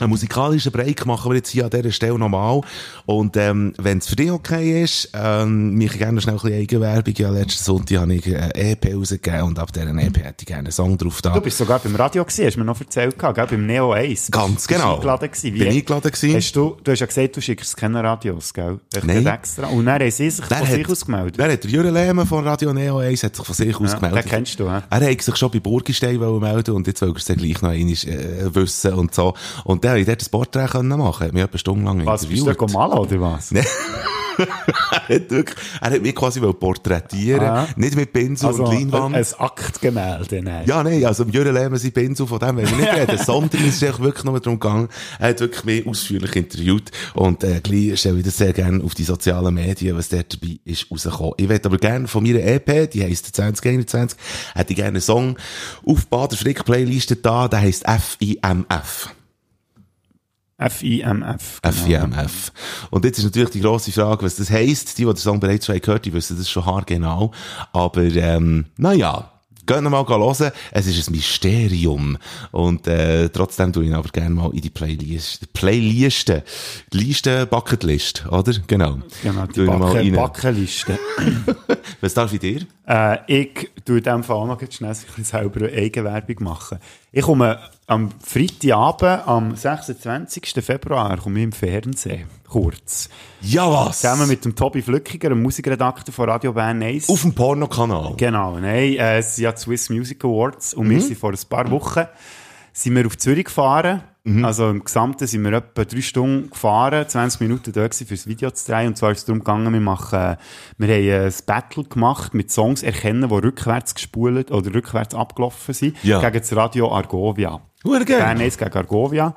Einen musikalischen Break machen wir jetzt hier an dieser Stelle nochmal. Und ähm, wenn es für dich okay ist, ähm, mich gerne schnell ein bisschen Eigenwerbung. Ja, letzten Sonntag habe ich eine EP rausgegeben und ab dieser EP hätte ich gerne einen Song drauf da. Du bist sogar beim Radio gewesen, hast du mir noch erzählt, gehabt, gell? beim Neo 1. Ganz genau. eingeladen gewesen. Wie Bin eingeladen gewesen. Hast du, du hast ja gesagt, du schickst keine Radios, gell? Echt Nein. extra. Und dann haben sie sich Wer von sich hat- aus gemeldet. Wer hat der Jürgen Lehmann von Radio Neo 1 hat sich von sich aus Ja, gemeldet. den kennst du, hä? Er hat sich schon bei Burgistein melden und jetzt will er es dann gleich noch einmal äh, wissen und so. Und dann habe ich dort ein Porträt können machen. Hat mich etwa eine Stunde lang Was, bist du interviewt. malen, oder was? Nein. er hat wirklich, er hat mich quasi porträtieren, Ah. nicht mit Pinsel Also und Leinwand. ein Aktgemälde, nein. Ja, nein, also im Jürgen Lehmann sein Pinsel, von dem wollen wir nicht reden, sondern es ist wirklich nur darum gegangen, er hat wirklich mich ausführlich interviewt und äh, gleich stelle ich das sehr gerne auf die sozialen Medien, was dort dabei ist, rausgekommen. Ich würde aber gerne von meiner EP, die heisst 2021, hätte ich gerne einen Song auf Bader Frick Playliste da, der heisst FIMF. F-I-M-F. genau. FIMF. Und jetzt ist natürlich die grosse Frage, was das heisst. Die, die den Song bereits schon gehört haben, die wissen das schon haargenau. Aber, ähm, naja. Geht noch mal hören. Es ist ein Mysterium. Und, äh, trotzdem tue ich ihn aber gerne mal in die Playlist, Playliste. Liste, Bucketlist, oder? Genau. Genau, die Backe. Backenliste. Was darf ich dir? Äh, ich tue in dem Fall auch noch schnell ein bisschen selber eine Eigenwerbung machen. Ich komme am Freitagabend, am 26. Februar, komme ich im Fernsehen. Kurz. Ja, was? Zusammen mit dem Tobi Flückiger, dem Musikredakteur von Radio Bern 1. Auf dem Pornokanal. Genau, nein, äh, es sind ja die Swiss Music Awards und Mhm. wir sind vor ein paar Wochen sind wir auf Zürich gefahren. Mhm. Also im Gesamten sind wir etwa drei Stunden gefahren, 20 Minuten da gewesen, fürs Video zu drehen. Und zwar ist es darum gegangen, wir machen, äh, wir haben ein Battle gemacht mit Songs erkennen, die rückwärts gespult oder rückwärts abgelaufen sind. Ja. Gegen das Radio Argovia. Hure geil. Bern 1 gegen Argovia.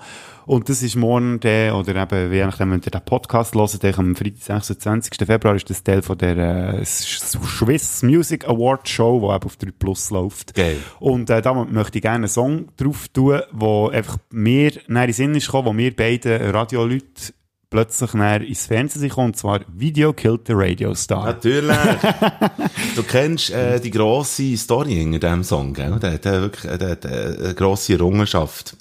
Und das ist morgen der, oder eben, je nachdem, wenn ihr den Podcast hört, der am Freitag, 26. Februar, ist das Teil von der äh, Swiss Music Award Show, die eben auf 3 Plus läuft. Geil. Und äh, da möchte ich gerne einen Song drauf tun, wo einfach mir näher in den Sinn ist gekommen, wo wir beiden Radioleute plötzlich näher ins Fernsehen gekommen, und zwar Video Killed the Radio Star. Natürlich. du kennst äh, die grosse Story hinter diesem Song, gell? Der hat äh, wirklich der hat, äh, eine grosse Errungenschaft.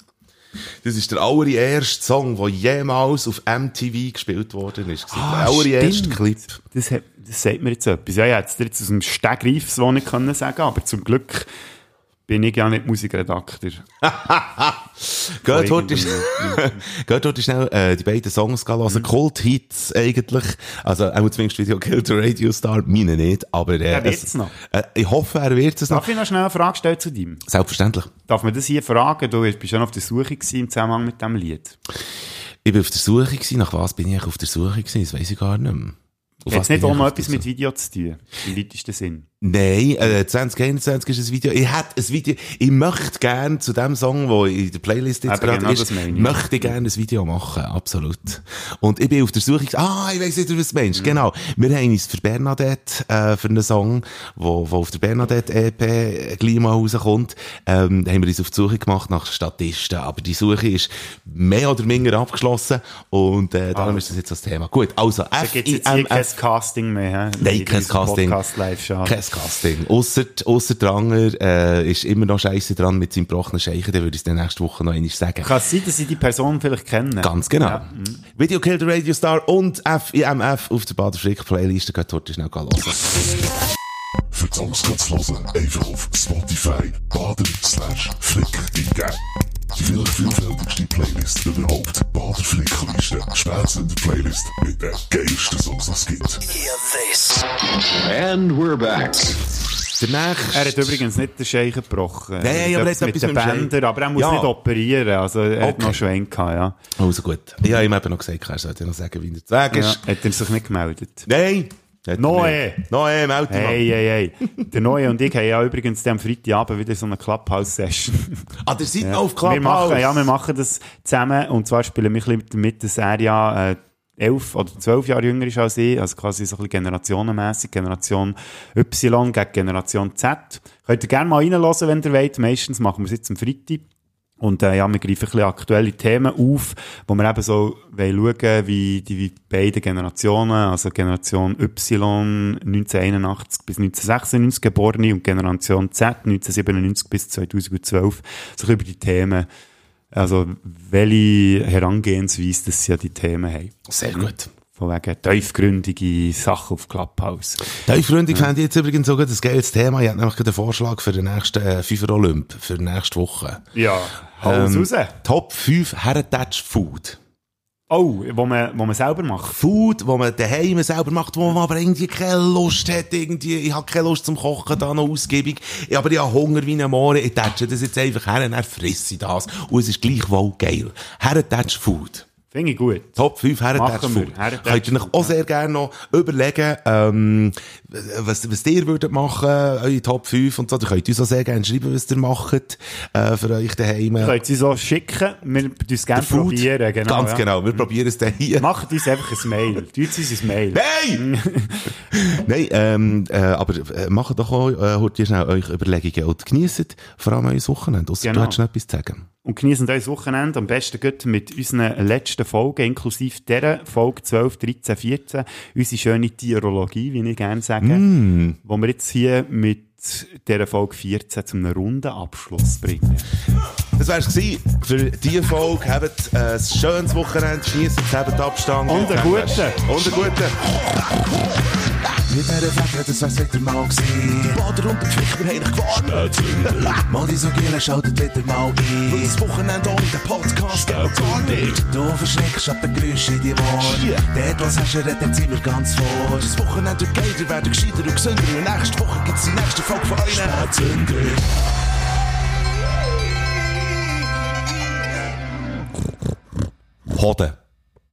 Das ist der allererste Song, der jemals auf MTV gespielt worden ist. Ah, der allererste stimmt. Clip. Das, hat, das sagt mir jetzt etwas. Ja, ich hätte es jetzt aus dem Stegreif so nicht können sagen, aber zum Glück bin ich ja nicht Musikredakteur. Geht heute, heute schnell äh, die beiden Songs gehen Mhm. hören. Kult-Hits eigentlich. Also, er muss zumindest Video Kill the Radio Star, meine nicht, aber äh, Er wird's es- noch. Äh, ich hoffe, er wird es noch. Darf ich noch schnell eine Frage stellen zu dir? Selbstverständlich. Darf man das hier fragen? Du bist schon auf der Suche im Zusammenhang mit diesem Lied. Ich bin auf der Suche gewesen. Nach was bin ich auf der Suche gewesen? Das weiss ich gar nicht mehr. Auf es nicht auch der etwas mit Video zu tun? Im weitesten Sinn. Nein, äh, 2021 ist ein Video. Ich hätte ein Video, ich möchte gerne zu dem Song, wo in der Playlist jetzt Eben, gerade genau ist, möchte ich gerne ein Video machen, absolut. Und ich bin auf der Suche, ah, ich weiss nicht, was du Mhm. meinst, genau. Wir haben uns für Bernadette, äh, für einen Song, wo, wo auf der Bernadette EP gleich mal rauskommt, ähm, haben wir uns auf die Suche gemacht nach Statisten. Aber die Suche ist mehr oder minder abgeschlossen und, äh, darum Ah. ist das jetzt das Thema. Gut, also, Da gibt es jetzt kein. Casting mehr. hä? Nein, In kein Casting. Podcast live schade. Kein Casting. Ausser, ausser Dranger, äh, ist immer noch scheiße dran mit seinem gebrochenen Scheichen, dann würde ich es nächste Woche noch einmal sagen. Kann es sein, dass ich die Person vielleicht kenne? Ganz genau. Ja, mhm. Video Kill the Radio Star und FIMF auf der Bader Frick Playlist. Geht dort schnell hören. Für die Songs kannst du hören, einfach auf Spotify bader slash flick eingeben. Die vielleicht vielfältigste Playlist überhaupt. Bader Flickliste. Spätsender Playlist mit den geilsten Songs, die es gibt. And we're back. Der nächste. Er hat übrigens nicht den Scheichen gebrochen. Nein, Er hat aber er hat mit den Scheich. Bändern, aber er muss Ja. nicht operieren. Also er hat Okay. noch Schwenk gehabt, ja. Also gut. Ich habe ihm eben noch gesagt, er sollte noch sagen, wie er zu sagen ja. ist. Hat er sich nicht gemeldet? Nein. Noe, melde dich mal. Hey, hey, hey. Der Neue und ich haben ja übrigens am Freitagabend wieder so eine Clubhouse-Session. Ah, der seid Ja. auf Clubhouse. Wir machen, ja, wir machen das zusammen. Und zwar spielen wir mit, dass er ja äh, elf oder zwölf Jahre jünger ist als ich. Also quasi so ein bisschen generationenmässig. Generation Y gegen Generation Z. Könnt ihr gerne mal reinhören, wenn ihr wollt. Meistens machen wir es jetzt am Freitag. Und äh, ja, wir greifen ein bisschen aktuelle Themen auf, wo wir eben so wollen schauen, wie die wie beide Generationen, also Generation Y 1981 bis 1996 geborene und Generation Z 1997 bis 2012, so über die Themen, also welche Herangehensweise sie an die Themen haben. Sehr gut. Von wegen tiefgründige Sachen auf Clubhouse. Tiefgründig fände ich jetzt übrigens sogar das geiles Thema. Ich habe nämlich einen Vorschlag für den nächsten äh, FIFA Olymp, für die nächste Woche. Ja, haus raus. Top 5 Heritage Food. Oh, wo man, wo man selber macht. Food, wo man daheim selber macht, wo man aber irgendwie keine Lust hat, irgendwie, ich habe keine Lust zum Kochen, da noch ausgiebig, aber ich habe Hunger wie ein Mohren, ich tätsche das jetzt einfach her, und dann frisse ich das, und es ist gleichwohl geil. Heritage Food. Finde ich gut. Top 5 Machen wir. Herrentätschfug. Herrentätschfug, Könnt ihr euch auch sehr gerne noch überlegen, ähm, was, was ihr würdet machen, eure Top 5 und so. Ihr könnt uns auch sehr gerne schreiben, was ihr macht, äh, für euch daheim. Ihr könnt sie so schicken, wir tun es gerne probieren. Genau, Ganz ja. genau, wir probieren es dann hier. Macht uns einfach ein Mail. Tut uns ein Mail. Nein! Nein, ähm, äh, aber äh, macht doch auch äh, heute schnell euch Überlegungen und genießt vor allem euer Wochenende. Ausser Genau. du hast noch etwas zu sagen. Und genießen euer Wochenende am besten gut mit unseren letzten Folgen, inklusive dieser Folge 12, 13, 14, unsere schöne Tierologie, wie ich gerne sage, Mm. wo wir jetzt hier mit dieser Folge 14 zum einem runden Abschluss bringen. Das wär's gewesen für diese Folge. Habt äh, ein schönes Wochenende, genießt es, habt Abstand. Und einen guten. Und einen guten. Mit dieser Fächer, das wär's wieder mal gewesen. Die Bader und der Pflicht, wir haben dich gewarnt. Mal die so Giele schaltet wieder mal ein. Weil das Wochenende ohne den Podcast geht gar nicht. Du verschreckst ab den Geräuschen in die Ohren. Dort, was hast du, redet sind wir ganz vor. Das Wochenende wird geiler, werden gescheiter und gesünder. Und nächste Woche gibt's die nächste Folge von euch. Spätzünder. Hoden.